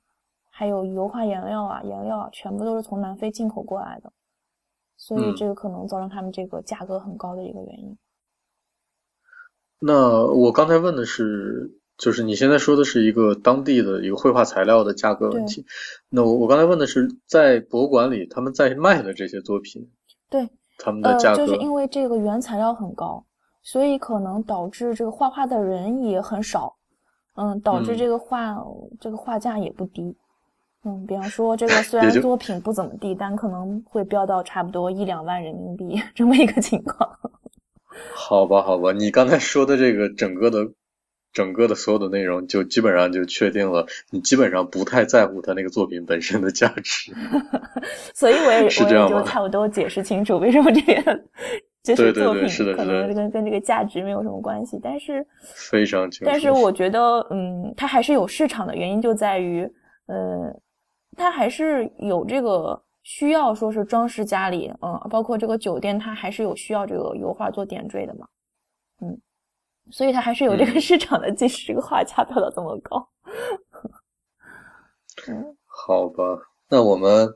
还有油画颜料啊、颜料啊，全部都是从南非进口过来的，所以这个可能造成他们这个价格很高的一个原因。那我刚才问的是，就是你现在说的是一个当地的一个绘画材料的价格问题。那我我刚才问的是，在博物馆里他们在卖的这些作品，对他们的价格，就是因为这个原材料很高，所以可能导致这个画画的人也很少，嗯，导致这个画这个画价也不低。嗯，比方说这个 虽然作品不怎么地，但可能会标到差不多一两万人民币 这么一个情况。好吧，好吧，你刚才说的这个整个的、整个的所有的内容，就基本上就确定了，你基本上不太在乎他那个作品本身的价值。所以我也 我也就差不多解释清楚为什么这边就是作品可能跟跟这个价值没有什么关系，但是非常清楚。但是我觉得，嗯，它还是有市场的原因就在于，呃，它还是有这个。需要说是装饰家里，嗯，包括这个酒店，它还是有需要这个油画做点缀的嘛，嗯，所以它还是有这个市场的，即使这个画价飙到这么高。嗯，好吧，那我们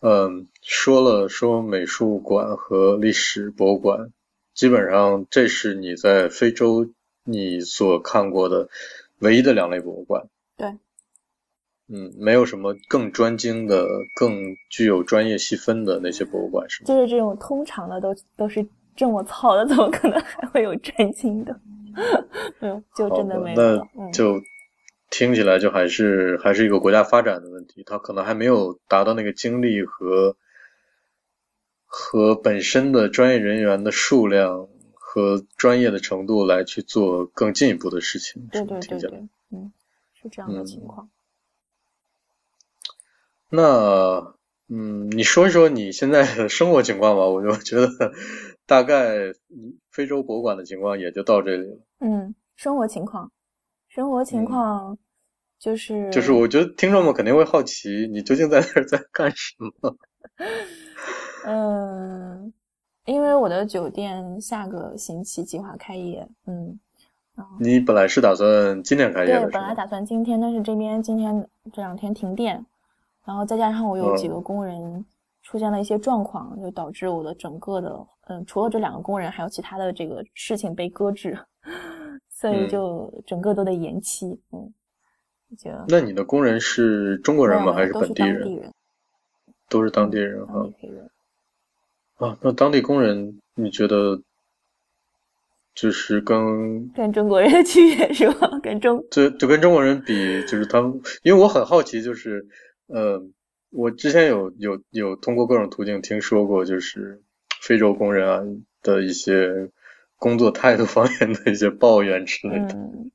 嗯说了说美术馆和历史博物馆，基本上这是你在非洲你所看过的唯一的两类博物馆。对。嗯，没有什么更专精的、更具有专业细分的那些博物馆，是吗？就是这种通常的都都是这么糙的，怎么可能还会有专精的？嗯，就真的没有。那就听起来就还是还是一个国家发展的问题，他可能还没有达到那个精力和和本身的专业人员的数量和专业的程度来去做更进一步的事情。对对对对，嗯，是这样的情况。那，嗯，你说一说你现在的生活情况吧，我就觉得大概非洲博物馆的情况也就到这里了。嗯，生活情况，生活情况就是就是，我觉得听众们肯定会好奇，你究竟在那儿 在干什么？嗯，因为我的酒店下个星期计划开业，嗯，你本来是打算今天开业的，对，本来打算今天，但是这边今天这两天停电。然后再加上我有几个工人出现了一些状况，就导致我的整个的，嗯，除了这两个工人，还有其他的这个事情被搁置，所以就整个都得延期。嗯，就那你的工人是中国人吗？还是本地人？都是当地人哈。啊，那当地工人你觉得就是跟跟中国人的区别是吧？跟中就就跟中国人比，就是他们，因为我很好奇，就是呃，我之前有有有通过各种途径听说过，就是非洲工人啊的一些工作态度方面的一些抱怨之类的。嗯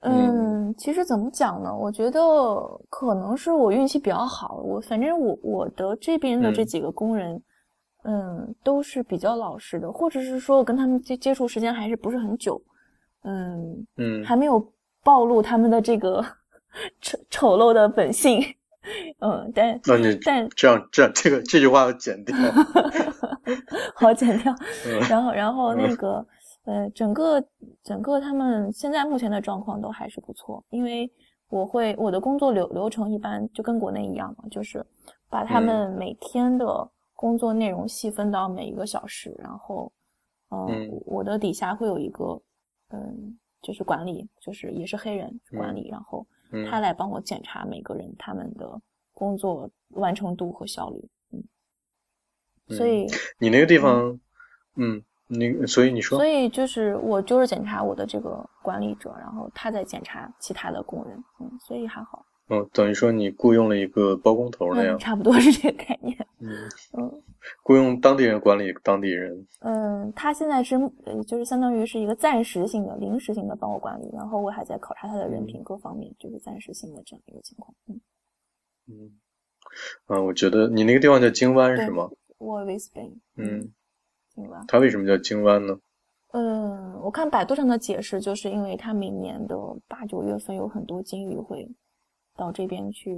嗯，其实怎么讲呢？我觉得可能是我运气比较好，我反正我我的这边的这几个工人。嗯，都是比较老实的，或者是说我跟他们接接触时间还是不是很久，嗯嗯，还没有暴露他们的这个 丑丑陋的本性，嗯，但那你但这样这样这个这句话要剪掉，好剪掉，然后然后那。个呃，整个整个他们现在目前的状况都还是不错，因为我会我的工作流流程一般就跟国内一样嘛，就是把他们每天的。工作内容细分到每一个小时，然后，嗯，我的底下会有一个，嗯，就是管理，就是也是黑人管理，然后他来帮我检查每个人他们的工作完成度和效率，嗯，所以你那个地方，嗯，你所以你说，所以就是我就是检查我的这个管理者，然后他在检查其他的工人，嗯，所以还好。嗯，等于说你雇佣了一个包工头那样，差不多是这个概念。嗯嗯，雇佣当地人管理当地人。嗯，他现在是呃，就是相当于是一个暂时性的、临时性的帮我管理，然后我还在考察他的人品各方面，就是暂时性的这样一个情况。嗯嗯，啊，我觉得你那个地方叫金湾是吗？嗯，京湾。它为什么叫金湾呢？嗯，我看百度上的解释，就是因为它每年的八九月份有很多鲸鱼会。到这边去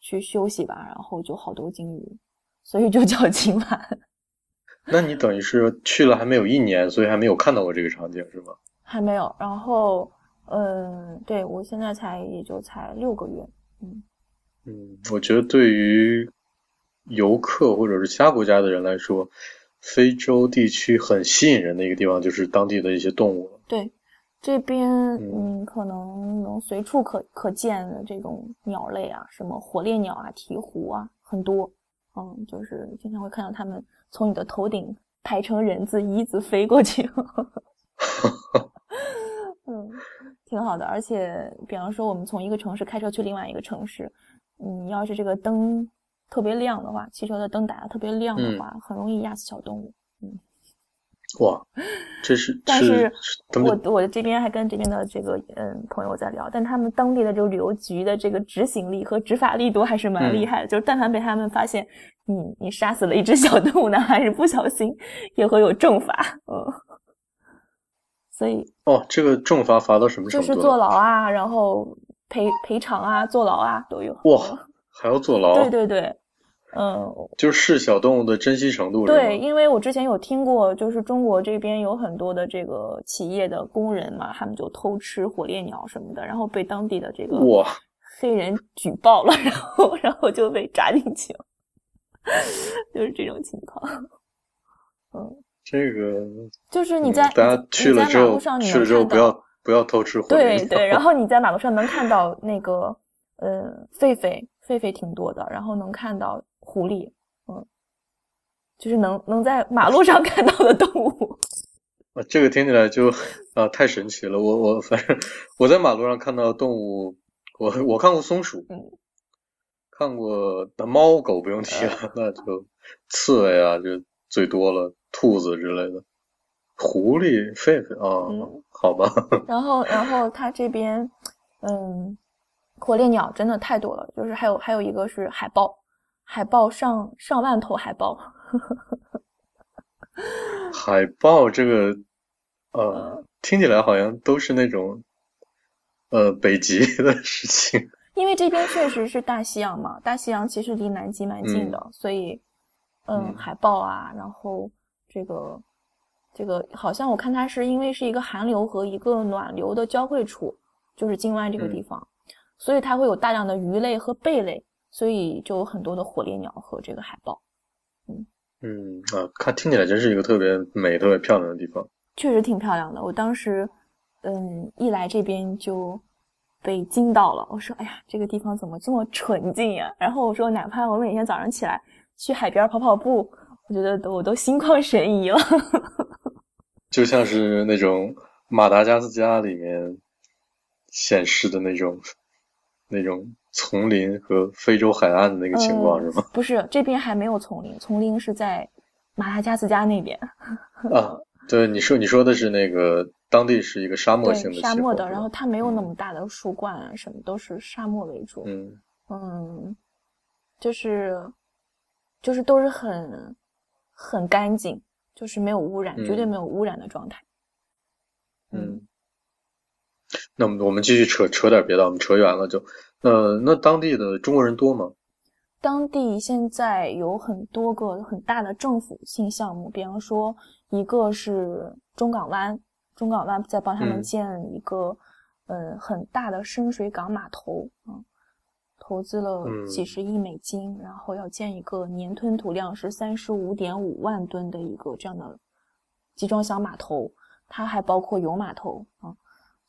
去休息吧，然后就好多鲸鱼，所以就叫今晚。那你等于是去了还没有一年，所以还没有看到过这个场景是吗？还没有。然后，嗯，对我现在才也就才六个月。嗯嗯，我觉得对于游客或者是其他国家的人来说，非洲地区很吸引人的一个地方就是当地的一些动物。对。这边嗯，可能能随处可可见的这种鸟类啊，什么火烈鸟啊、鹈鹕啊，很多。嗯，就是经常会看到它们从你的头顶排成人字、一字飞过去。嗯，挺好的。而且，比方说我们从一个城市开车去另外一个城市，你要是这个灯特别亮的话，汽车的灯打的特别亮的话，很容易压死小动物。嗯。哇，这是，但是我我这边还跟这边的这个嗯朋友在聊，但他们当地的这个旅游局的这个执行力和执法力度还是蛮厉害的，就是但凡被他们发现你你杀死了一只小动物，呢，还是不小心，也会有重罚，嗯，所以哦，这个重罚罚到什么程度？就是坐牢啊，然后赔赔偿啊，坐牢啊都有。哇，还要坐牢？对对对。嗯，就是小动物的珍惜程度。对，因为我之前有听过，就是中国这边有很多的这个企业的工人嘛，他们就偷吃火烈鸟什么的，然后被当地的这个哇黑人举报了，然后然后就被抓进去了，就是这种情况。嗯，这个就是你在大家去了之后，去了之后不要不要偷吃火烈鸟。对对，然后你在马路上能看到那个呃狒狒，狒狒挺多的，然后能看到。狐狸，嗯，就是能能 在马路上看到的动物。啊，这个听起来就啊太神奇了。我我反正我在马路上看到动物，我我看过松鼠，嗯，看过那猫狗不用提了，那就刺猬啊就最多了，兔子之类的，狐狸、狒狒啊，好吧。然后然后它这边，嗯，火烈鸟真的太多了，就是还有还有一个是海豹。海豹上上万头海豹，海豹这个呃听起来好像都是那种呃北极的事情，因为这边确实是大西洋嘛，大西洋其实离南极蛮近的，所以嗯海豹啊，然后这个这个好像我看它是因为是一个寒流和一个暖流的交汇处，就是金湾这个地方，所以它会有大量的鱼类和贝类。所以就有很多的火烈鸟和这个海豹，嗯嗯啊，看听起来真是一个特别美、特别漂亮的地方。确实挺漂亮的。我当时，嗯，一来这边就被惊到了。我说：“哎呀，这个地方怎么这么纯净呀？”然后我说：“哪怕我每天早上起来去海边跑跑步，我觉得都我都心旷神怡了。就像是那种马达加斯加里面显示的那种那种丛林和非洲海岸的那个情况，是吗？不是，这边还没有丛林，丛林是在马达加斯加那边。啊，对，你说你说的是那个当地是一个沙漠性的沙漠的，然后它没有那么大的树冠啊，什么都是沙漠为主。嗯嗯，就是就是都是很很干净。就是没有污染，绝对没有污染的状态。嗯，那我们我们继续扯扯点别的，我们扯远了就，呃，那当地的中国人多吗？当地现在有很多个很大的政府性项目，比方说一个是中港湾，中港湾在帮他们建一个呃很大的深水港码头啊。投资了几十亿美金，然后要建一个年吞吐量是三十五点五万吨的一个这样的集装箱码头，它还包括油码头啊，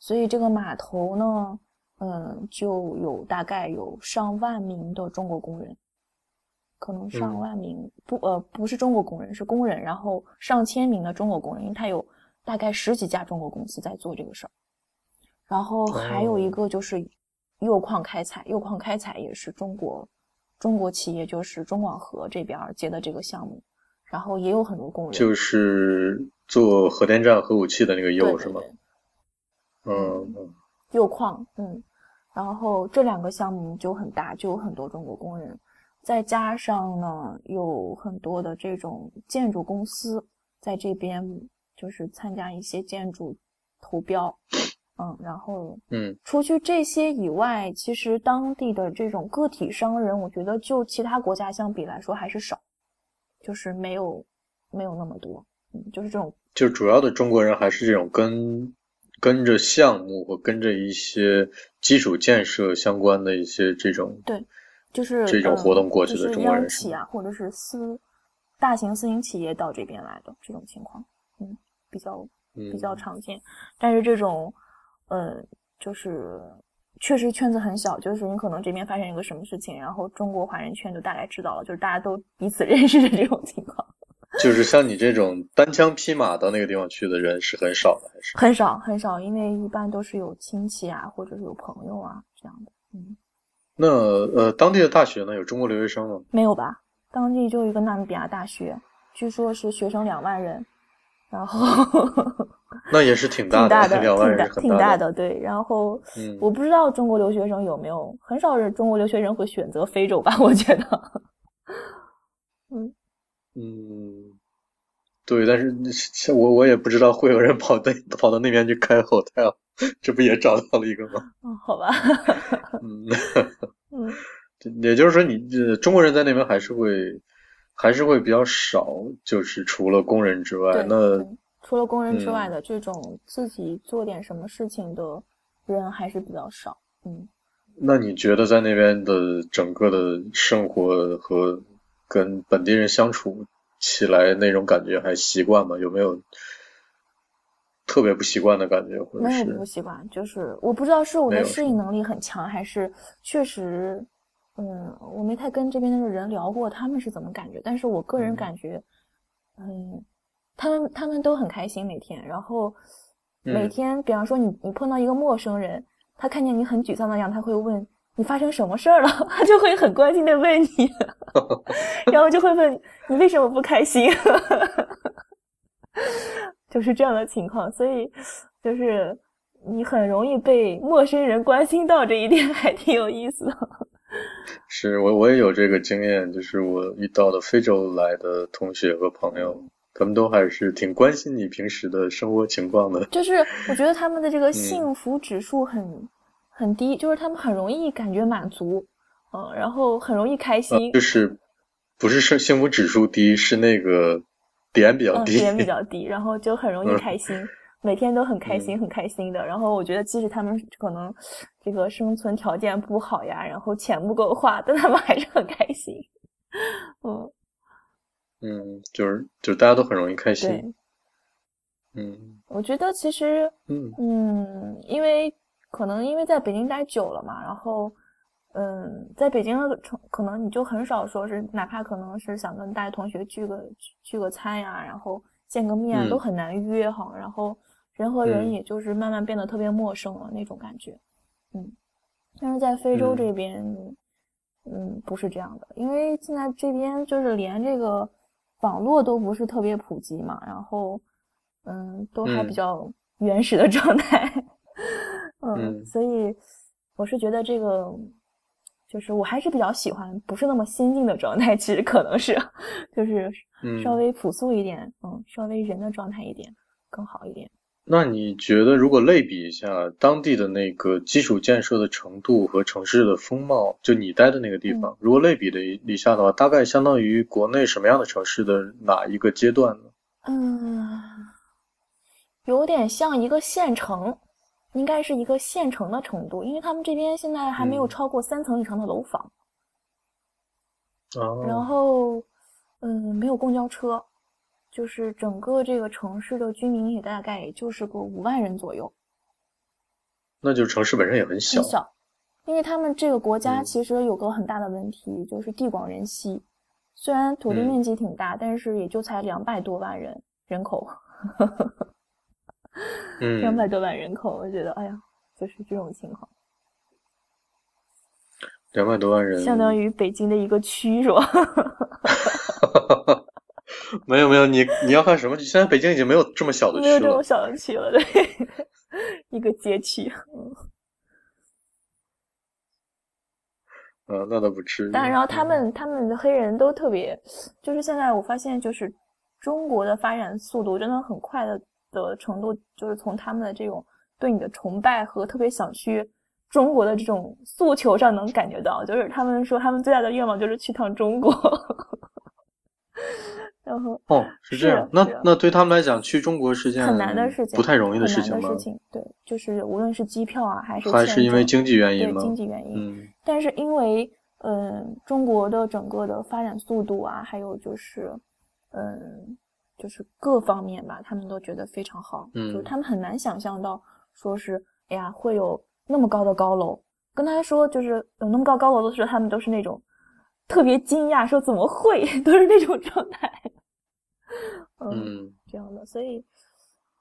所以这个码头呢，嗯，就有大概有上万名的中国工人，可能上万名不呃不是中国工人是工人，然后上千名的中国工人，因为他有大概十几家中国公司在做这个事儿，然后还有一个就是。铀矿开采，铀矿开采也是中国中国企业，就是中广核这边接的这个项目，然后也有很多工人，就是做核电站、核武器的那个铀是吗？嗯，铀矿，嗯，然后这两个项目就很大，就有很多中国工人，再加上呢，有很多的这种建筑公司在这边，就是参加一些建筑投标。嗯，然后嗯，除去这些以外，其实当地的这种个体商人，我觉得就其他国家相比来说还是少，就是没有没有那么多。嗯，就是这种，就主要的中国人还是这种跟跟着项目或跟着一些基础建设相关的一些这种对，就是这种活动过去的中国人企啊，或者是私大型私营企业到这边来的这种情况，嗯，比较比较常见，但是这种。呃，就是确实圈子很小，就是你可能这边发生一个什么事情，然后中国华人圈就大概知道了，就是大家都彼此 认识的这种情况。就是像你这种单枪匹马到那个地方去的人是很少的，还是很少很少，因为一般都是有亲戚啊，或者是有朋友啊这样的。嗯，那呃，当地的大学呢，有中国留学生吗？没有吧，当地就一个纳米比亚大学，据说是学生两万人，然后。那也是挺大的，两万人挺大的，对。然后，我不知道中国留学生有没有，很少人中国留学生会选择非洲吧？我觉得，嗯 嗯，对。但是像，我我也不知道会有人跑到跑到那边去开 hotel，这不也找到了一个吗？嗯，好吧。嗯嗯，也就是说，你中国人在那边还是会还是会比较少，就是除了工人之外，那。除了工人之外的这种自己做点什么事情的人还是比较少。嗯，那你觉得在那边的整个的生活和跟本地人相处起来那种感觉还习惯吗？有没有特别不习惯的感觉？或者没有不习惯，就是我不知道是我的适应能力很强，还是确实，嗯，我没太跟这边的人聊过他们是怎么感觉，但是我个人感觉，嗯。他们他们都很开心每天，然后每天，比方说你你碰到一个陌生人，他看见你很沮丧的样，他会问你发生什么事儿了，他 就会很关心的问你，然后就会问你为什么不开心，就是这样的情况，所以就是你很容易被陌生人关心到这一点，还挺有意思的。是我我也有这个经验，就是我遇到的非洲来的同学和朋友。他们都还是挺关心你平时的生活情况的。就是我觉得他们的这个幸福指数很很低，就是他们很容易感觉满足，嗯，然后很容易开心。就是不是是幸福指数低，是那个点比较低，点比较低，然后就很容易开心，每天都很开心，很开心的。然后我觉得，即使他们可能这个生存条件不好呀，然后钱不够花，但他们还是很开心，嗯。嗯，就是就大家都很容易开心。嗯，我觉得其实，嗯嗯，因为可能因为在北京待久了嘛，然后嗯，在北京的城，可能你就很少说是，哪怕可能是想跟大学同学聚个聚个餐呀，然后见个面都很难约哈，然后人和人也就是慢慢变得特别陌生了那种感觉，嗯，但是在非洲这边，嗯，不是这样的，因为现在这边就是连这个网络都不是特别普及嘛，然后嗯，都还比较原始的状态，嗯，所以我是觉得这个。就是我还是比较喜欢不是那么先进的状态，其实可能是，就是稍微朴素一点，嗯，稍微人的状态一点更好一点。那你觉得如果类比一下当地的那个基础建设的程度和城市的风貌，就你待的那个地方，如果类比的一下的话，大概相当于国内什么样的城市的哪一个阶段呢？嗯，有点像一个县城。应该是一个县城的程度，因为他们这边现在还没有超过三层以上的楼房。哦。然后，嗯，没有公交车，就是整个这个城市的居民也大概也就是个五万人左右。那就是城市本身也很小。很小，因为他们这个国家其实有个很大的问题，就是地广人稀，虽然土地面积挺大，但是也就才两百多万人人口。两百多万人口，我觉得，哎呀，就是这种情况。两百多万人，相当于北京的一个区，是吧？没有没有，你你要看什么？现在北京已经没有这么小的区了，没有这么小的区了，对，一个街区。嗯，那倒不至于。但然后他们他们的黑人都特别，就是现在我发现，就是中国的发展速度真的很快的。的程度，就是从他们的这种对你的崇拜和特别想去中国的这种诉求上能感觉到，就是他们说他们最大的愿望就是去趟中国。然后哦，是这样，那那对他们来讲，去中国是件很难的事情，不太容易的事情吗？对，就是无论是机票啊，还是还是因为经济原因吗？经济原因。嗯。但是因为嗯，中国的整个的发展速度啊，还有就是嗯。就是各方面吧，他们都觉得非常好。嗯，就是他们很难想象到，说是哎呀会有那么高的高楼。跟他说就是有那么高高楼的时候，他们都是那种特别惊讶，说怎么会，都是那种状态。嗯，这样的，所以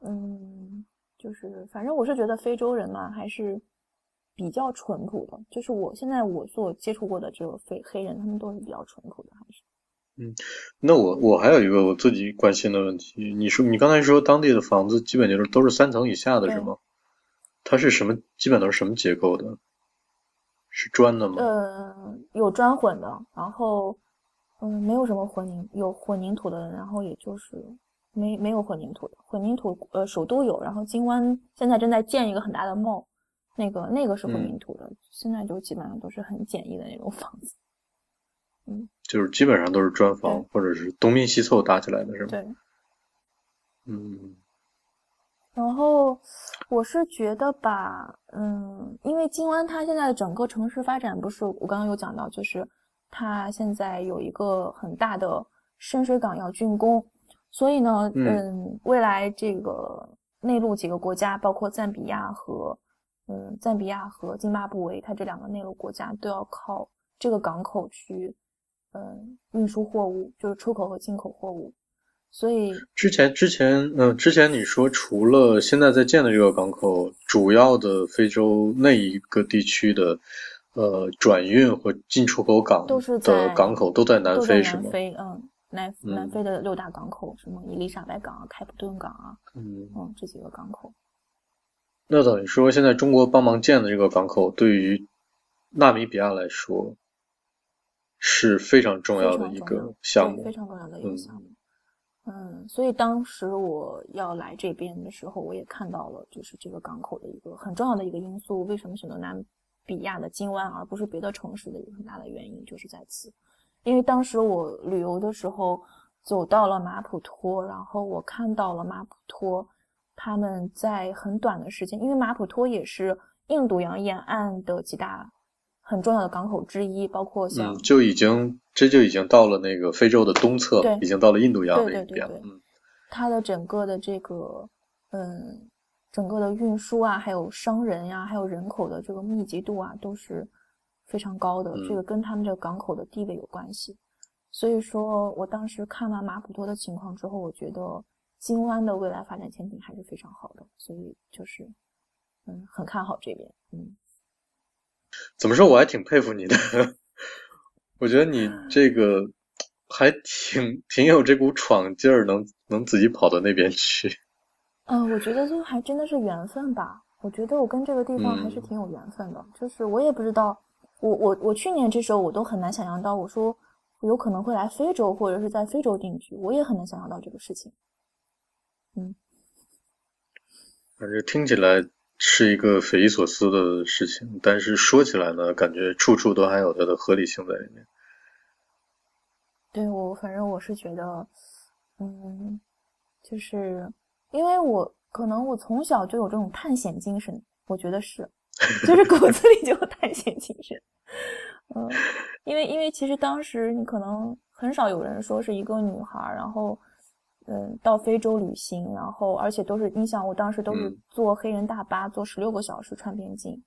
嗯，就是反正我是觉得非洲人嘛，还是比较淳朴的。就是我现在我所接触过的这个非黑人，他们都是比较淳朴的，还是。嗯，那我我还有一个我自己关心的问题，你说你刚才说当地的房子基本就是都是三层以下的是吗？它是什么？基本都是什么结构的？是砖的吗？呃，有砖混的，然后嗯，没有什么混凝，有混凝土的，然后也就是没没有混凝土的，混凝土呃首都有，然后金湾现在正在建一个很大的 mall，那个那个是混凝土的，现在就基本上都是很简易的那种房子。嗯，就是基本上都是砖房，或者是东拼西凑搭起来的，是吗？对。嗯。然后我是觉得吧，嗯，因为金湾它现在的整个城市发展，不是我刚刚有讲到，就是它现在有一个很大的深水港要竣工，所以呢，嗯，未来这个内陆几个国家，包括赞比亚和嗯赞比亚和津巴布韦，它这两个内陆国家都要靠这个港口去。嗯，运输货物就是出口和进口货物，所以之前之前嗯，之前你说除了现在在建的这个港口，主要的非洲那一个地区的呃转运和进出口港都是的港口都在南非是吗？南非嗯，南南非的六大港口，什么伊丽莎白港啊、开普敦港啊，嗯嗯这几个港口。那等于说，现在中国帮忙建的这个港口，对于纳米比亚来说。是非常重要的一个项目，非常重要的一个项目。嗯，所以当时我要来这边的时候，我也看到了，就是这个港口的一个很重要的一个因素。为什么选择南比亚的金湾而不是别的城市的一个很大的原因，就是在此。因为当时我旅游的时候走到了马普托，然后我看到了马普托他们在很短的时间，因为马普托也是印度洋沿岸的几大。很重要的港口之一，包括像就已经这就已经到了那个非洲的东侧，已经到了印度洋那边了。嗯，它的整个的这个嗯，整个的运输啊，还有商人呀，还有人口的这个密集度啊，都是非常高的，这个跟他们这个港口的地位有关系。所以说我当时看完马普托的情况之后，我觉得金湾的未来发展前景还是非常好的，所以就是嗯很看好这边。嗯，怎么说我还挺佩服你的，我觉得你这个还挺挺有这股闯劲儿，能能自己跑到那边去。嗯，我觉得就还真的是缘分吧。我觉得我跟这个地方还是挺有缘分的，就是我也不知道，我我我去年这时候我都很难想象到，我说有可能会来非洲或者是在非洲定居，我也很难想象到这个事情。嗯，反正听起来是一个匪夷所思的事情，但是说起来呢，感觉处处都还有它的合理性在里面。对我，反正我是觉得，嗯，就是因为我。可能我从小就有这种探险精神，我觉得是，就是骨子里就有探险精神。嗯，因为因为其实当时你可能很少有人说是一个女孩，然后嗯到非洲旅行，然后而且都是你想我当时都是坐黑人大巴，坐十六个小时穿边境，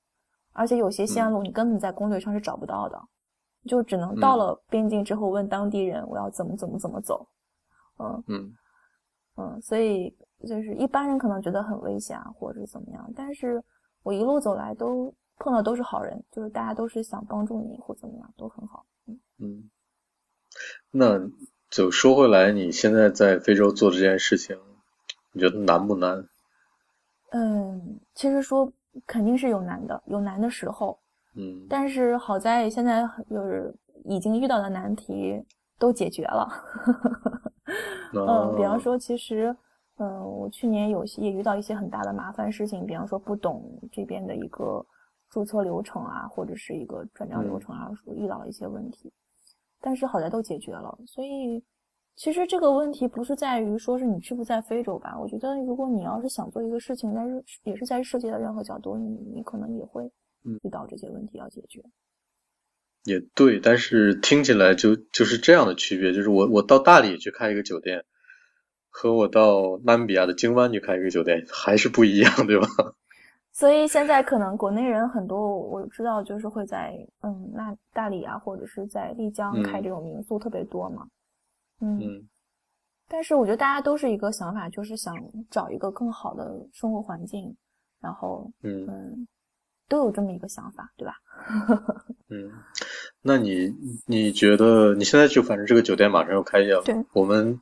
而且有些线路你根本在攻略上是找不到的，就只能到了边境之后问当地人我要怎么怎么怎么走。嗯嗯嗯，所以。就是一般人可能觉得很危险啊，或者是怎么样，但是我一路走来都碰到都是好人，就是大家都是想帮助你或怎么样，都很好。嗯嗯，那就说回来，你现在在非洲做这件事情，你觉得难不难？嗯，其实说肯定是有难的，有难的时候。嗯，但是好在现在就是已经遇到的难题都解决了。嗯，比方说其实。嗯，我去年有些也遇到一些很大的麻烦事情，比方说不懂这边的一个注册流程啊，或者是一个转账流程啊，遇到了一些问题，但是好在都解决了。所以其实这个问题不是在于说是你去不在非洲吧？我觉得如果你要是想做一个事情，但是也是在世界的任何角度，你你可能也会遇到这些问题要解决。也对，但是听起来就就是这样的区别，就是我我到大理去开一个酒店。和我到纳米比亚的京湾去开一个酒店还是不一样，对吧？所以现在可能国内人很多，我知道就是会在嗯那大理啊，或者是在丽江开这种民宿特别多嘛。嗯。但是我觉得大家都是一个想法，就是想找一个更好的生活环境，然后嗯都有这么一个想法，对吧？嗯，那你你觉得你现在就反正这个酒店马上要开业了，对，我们。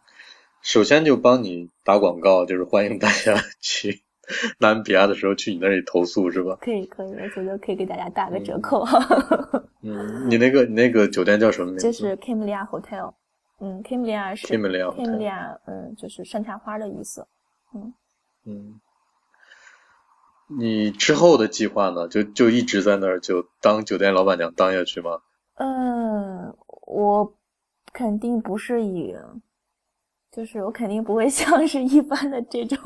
首先就帮你打广告，就是欢迎大家 去 南比亚的时候去你那里投诉，是吧？可以，可以，我觉得可以给大家打个折扣。嗯，你那个你那个酒店叫什么名字？就是 Kimlia Hotel。嗯，Kimlia 是 Kimlia，嗯，就是山茶花的意思。嗯嗯，你之后的计划呢？就就一直在那儿就当酒店老板娘当下去吗？嗯，我肯定不是以。就是我肯定不会像是一般的这种、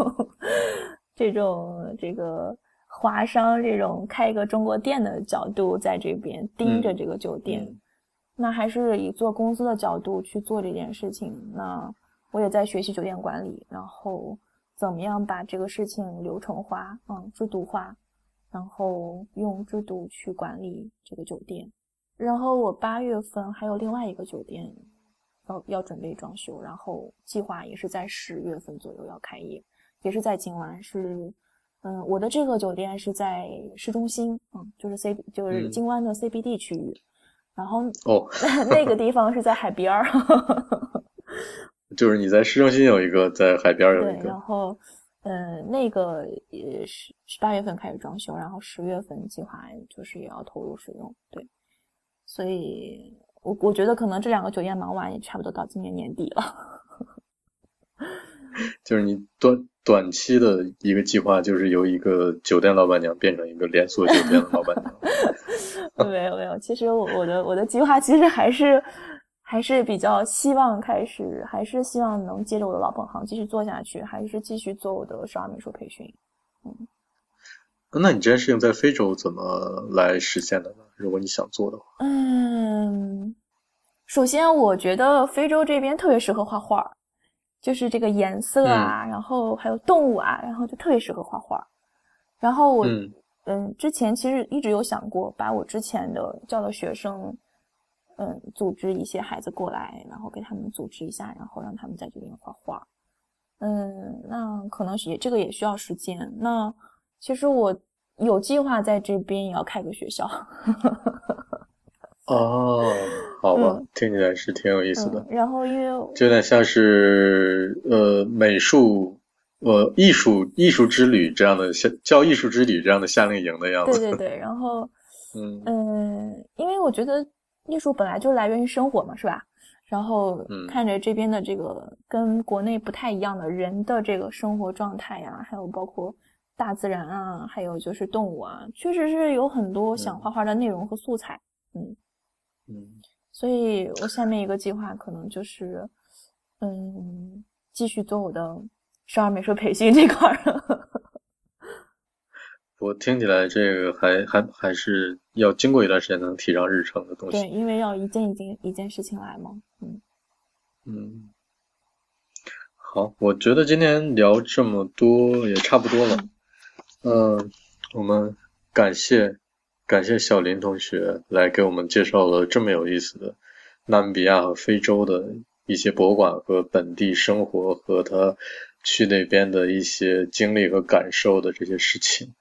这种这个华商这种开一个中国店的角度在这边盯着这个酒店，那还是以做公司的角度去做这件事情。那我也在学习酒店管理，然后怎么样把这个事情流程化、嗯制度化，然后用制度去管理这个酒店。然后我八月份还有另外一个酒店。要要准备装修，然后计划也是在十月份左右要开业，也是在金湾，是嗯，我的这个酒店是在市中心，嗯，就是 C 就是金湾的 CBD 区域，然后哦，那个地方是在海边儿，就是你在市中心有一个，在海边有一个，对，然后嗯，那个也是十八月份开始装修，然后十月份计划就是也要投入使用，对，所以。我我觉得可能这两个酒店忙完也差不多到今年年底了。就是你短短期的一个计划，就是由一个酒店老板娘变成一个连锁酒店的老板娘。没有没有，其实我我的我的计划其实还是还是比较希望开始，还是希望能接着我的老本行继续做下去，还是继续做我的少儿美术培训。嗯。那你这件事情在非洲怎么来实现的呢？如果你想做的话，嗯，首先我觉得非洲这边特别适合画画，就是这个颜色啊，然后还有动物啊，然后就特别适合画画。然后我嗯，之前其实一直有想过把我之前的教的学生，嗯，组织一些孩子过来，然后给他们组织一下，然后让他们在这边画画。嗯，那可能也这个也需要时间。那其实我有计划在这边也要开个学校。哦，好吧，听起来是挺有意思的。然后因为就有点像是呃美术呃艺术艺术之旅这样的夏叫艺术之旅这样的夏令营的样子。对对对，然后 嗯嗯，因为我觉得艺术本来就来源于生活嘛，是吧？然后看着这边的这个跟国内不太一样的人的这个生活状态呀，还有包括大自然啊，还有就是动物啊，确实是有很多想画画的内容和素材。嗯。嗯，所以我下面一个计划可能就是，嗯，继续做我的少儿美术培训这块儿。我听起来这个还还还是要经过一段时间能提上日程的东西。对，因为要一件一件一件事情来嘛。嗯嗯，好，我觉得今天聊这么多也差不多了。嗯，我们感谢。感谢小林同学来给我们介绍了这么有意思的纳米比亚和非洲的一些博物馆和本地生活和他去那边的一些经历和感受的这些事情。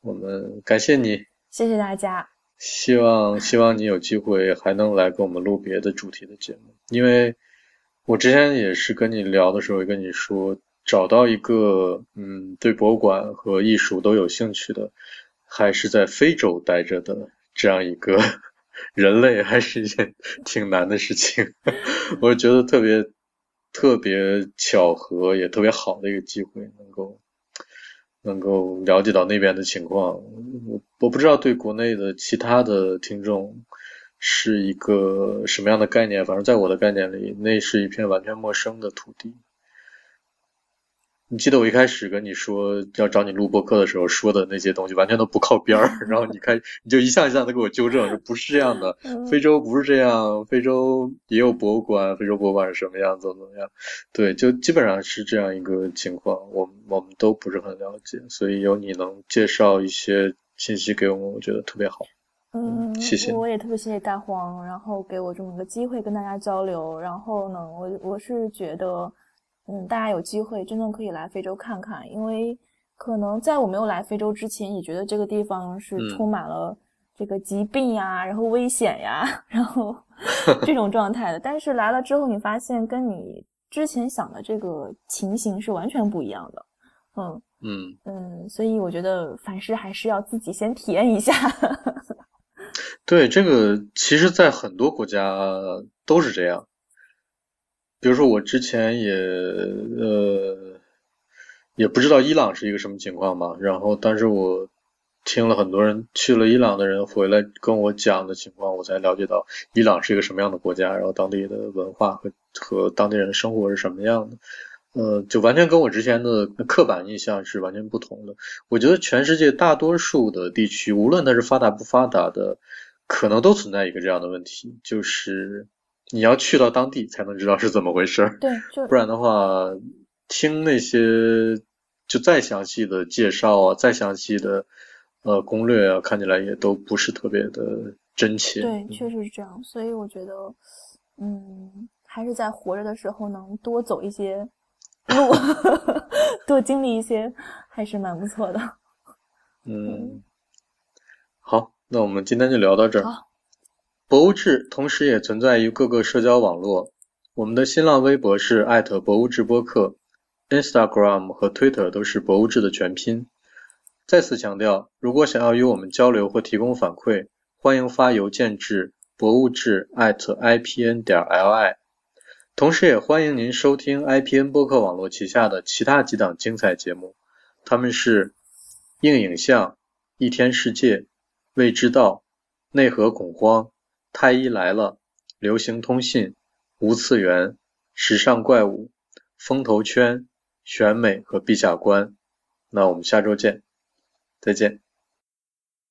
我们感谢你，谢谢大家。希望希望你有机会还能来跟我们录别的主题的节目，因为我之前也是跟你聊的时候跟你说，找到一个嗯对博物馆和艺术都有兴趣的。还是在非洲待着的这样一个 人类，还是一件 挺难的事情。我觉得特别特别巧合，也特别好的一个机会，能够能够了解到那边的情况。我我不知道对国内的其他的听众是一个什么样的概念，反正在我的概念里，那是一片完全陌生的土地。你记得我一开始跟你说要找你录播课的时候说的那些东西，完全都不靠边儿。然后你开，你就一项一项的给我纠正，说不是这样的，非洲不是这样，非洲也有博物馆，非洲博物馆是什么样，怎么怎么样？对，就基本上是这样一个情况，我我们都不是很了解，所以有你能介绍一些信息给我们，我觉得特别好。嗯，谢谢。我也特别谢谢大黄，然后给我这么个机会跟大家交流。然后呢，我我是觉得。嗯，大家有机会真的可以来非洲看看，因为可能在我没有来非洲之前，也觉得这个地方是充满了这个疾病呀，然后危险呀，然后 这种状态的。但是来了之后，你发现跟你之前想的这个情形是完全不一样的。嗯嗯嗯，所以我觉得凡事还是要自己先体验一下。对，这个其实，在很多国家都是这样。比如说，我之前也呃也不知道伊朗是一个什么情况嘛，然后但是我听了很多人去了伊朗的人回来跟我讲的情况，我才了解到伊朗是一个什么样的国家，然后当地的文化和和当地人的生活是什么样的，呃，就完全跟我之前的刻板印象是完全不同的。我觉得全世界大多数的地区，无论它是发达不发达的，可能都存在一个这样的问题，就是。你要去到当地才能知道是怎么回事儿，对，不然的话，听那些就再详细的介绍啊，再详细的呃攻略啊，看起来也都不是特别的真切。对，确实是这样。所以我觉得，嗯，还是在活着的时候能多走一些路，多经历一些，还是蛮不错的。嗯，好，那我们今天就聊到这儿。博物志同时也存在于各个社交网络，我们的新浪微博是艾特博物志播客，Instagram 和 Twitter 都是博物志的全拼。再次强调，如果想要与我们交流或提供反馈，欢迎发邮件至博物志 @ipn 点 li。同时也欢迎您收听 IPN 播客网络旗下的其他几档精彩节目，他们是硬影像、一天世界、未知道、内核恐慌。太医来了，流行通信，无次元，时尚怪物，风投圈，选美和陛下观。那我们下周见，再见。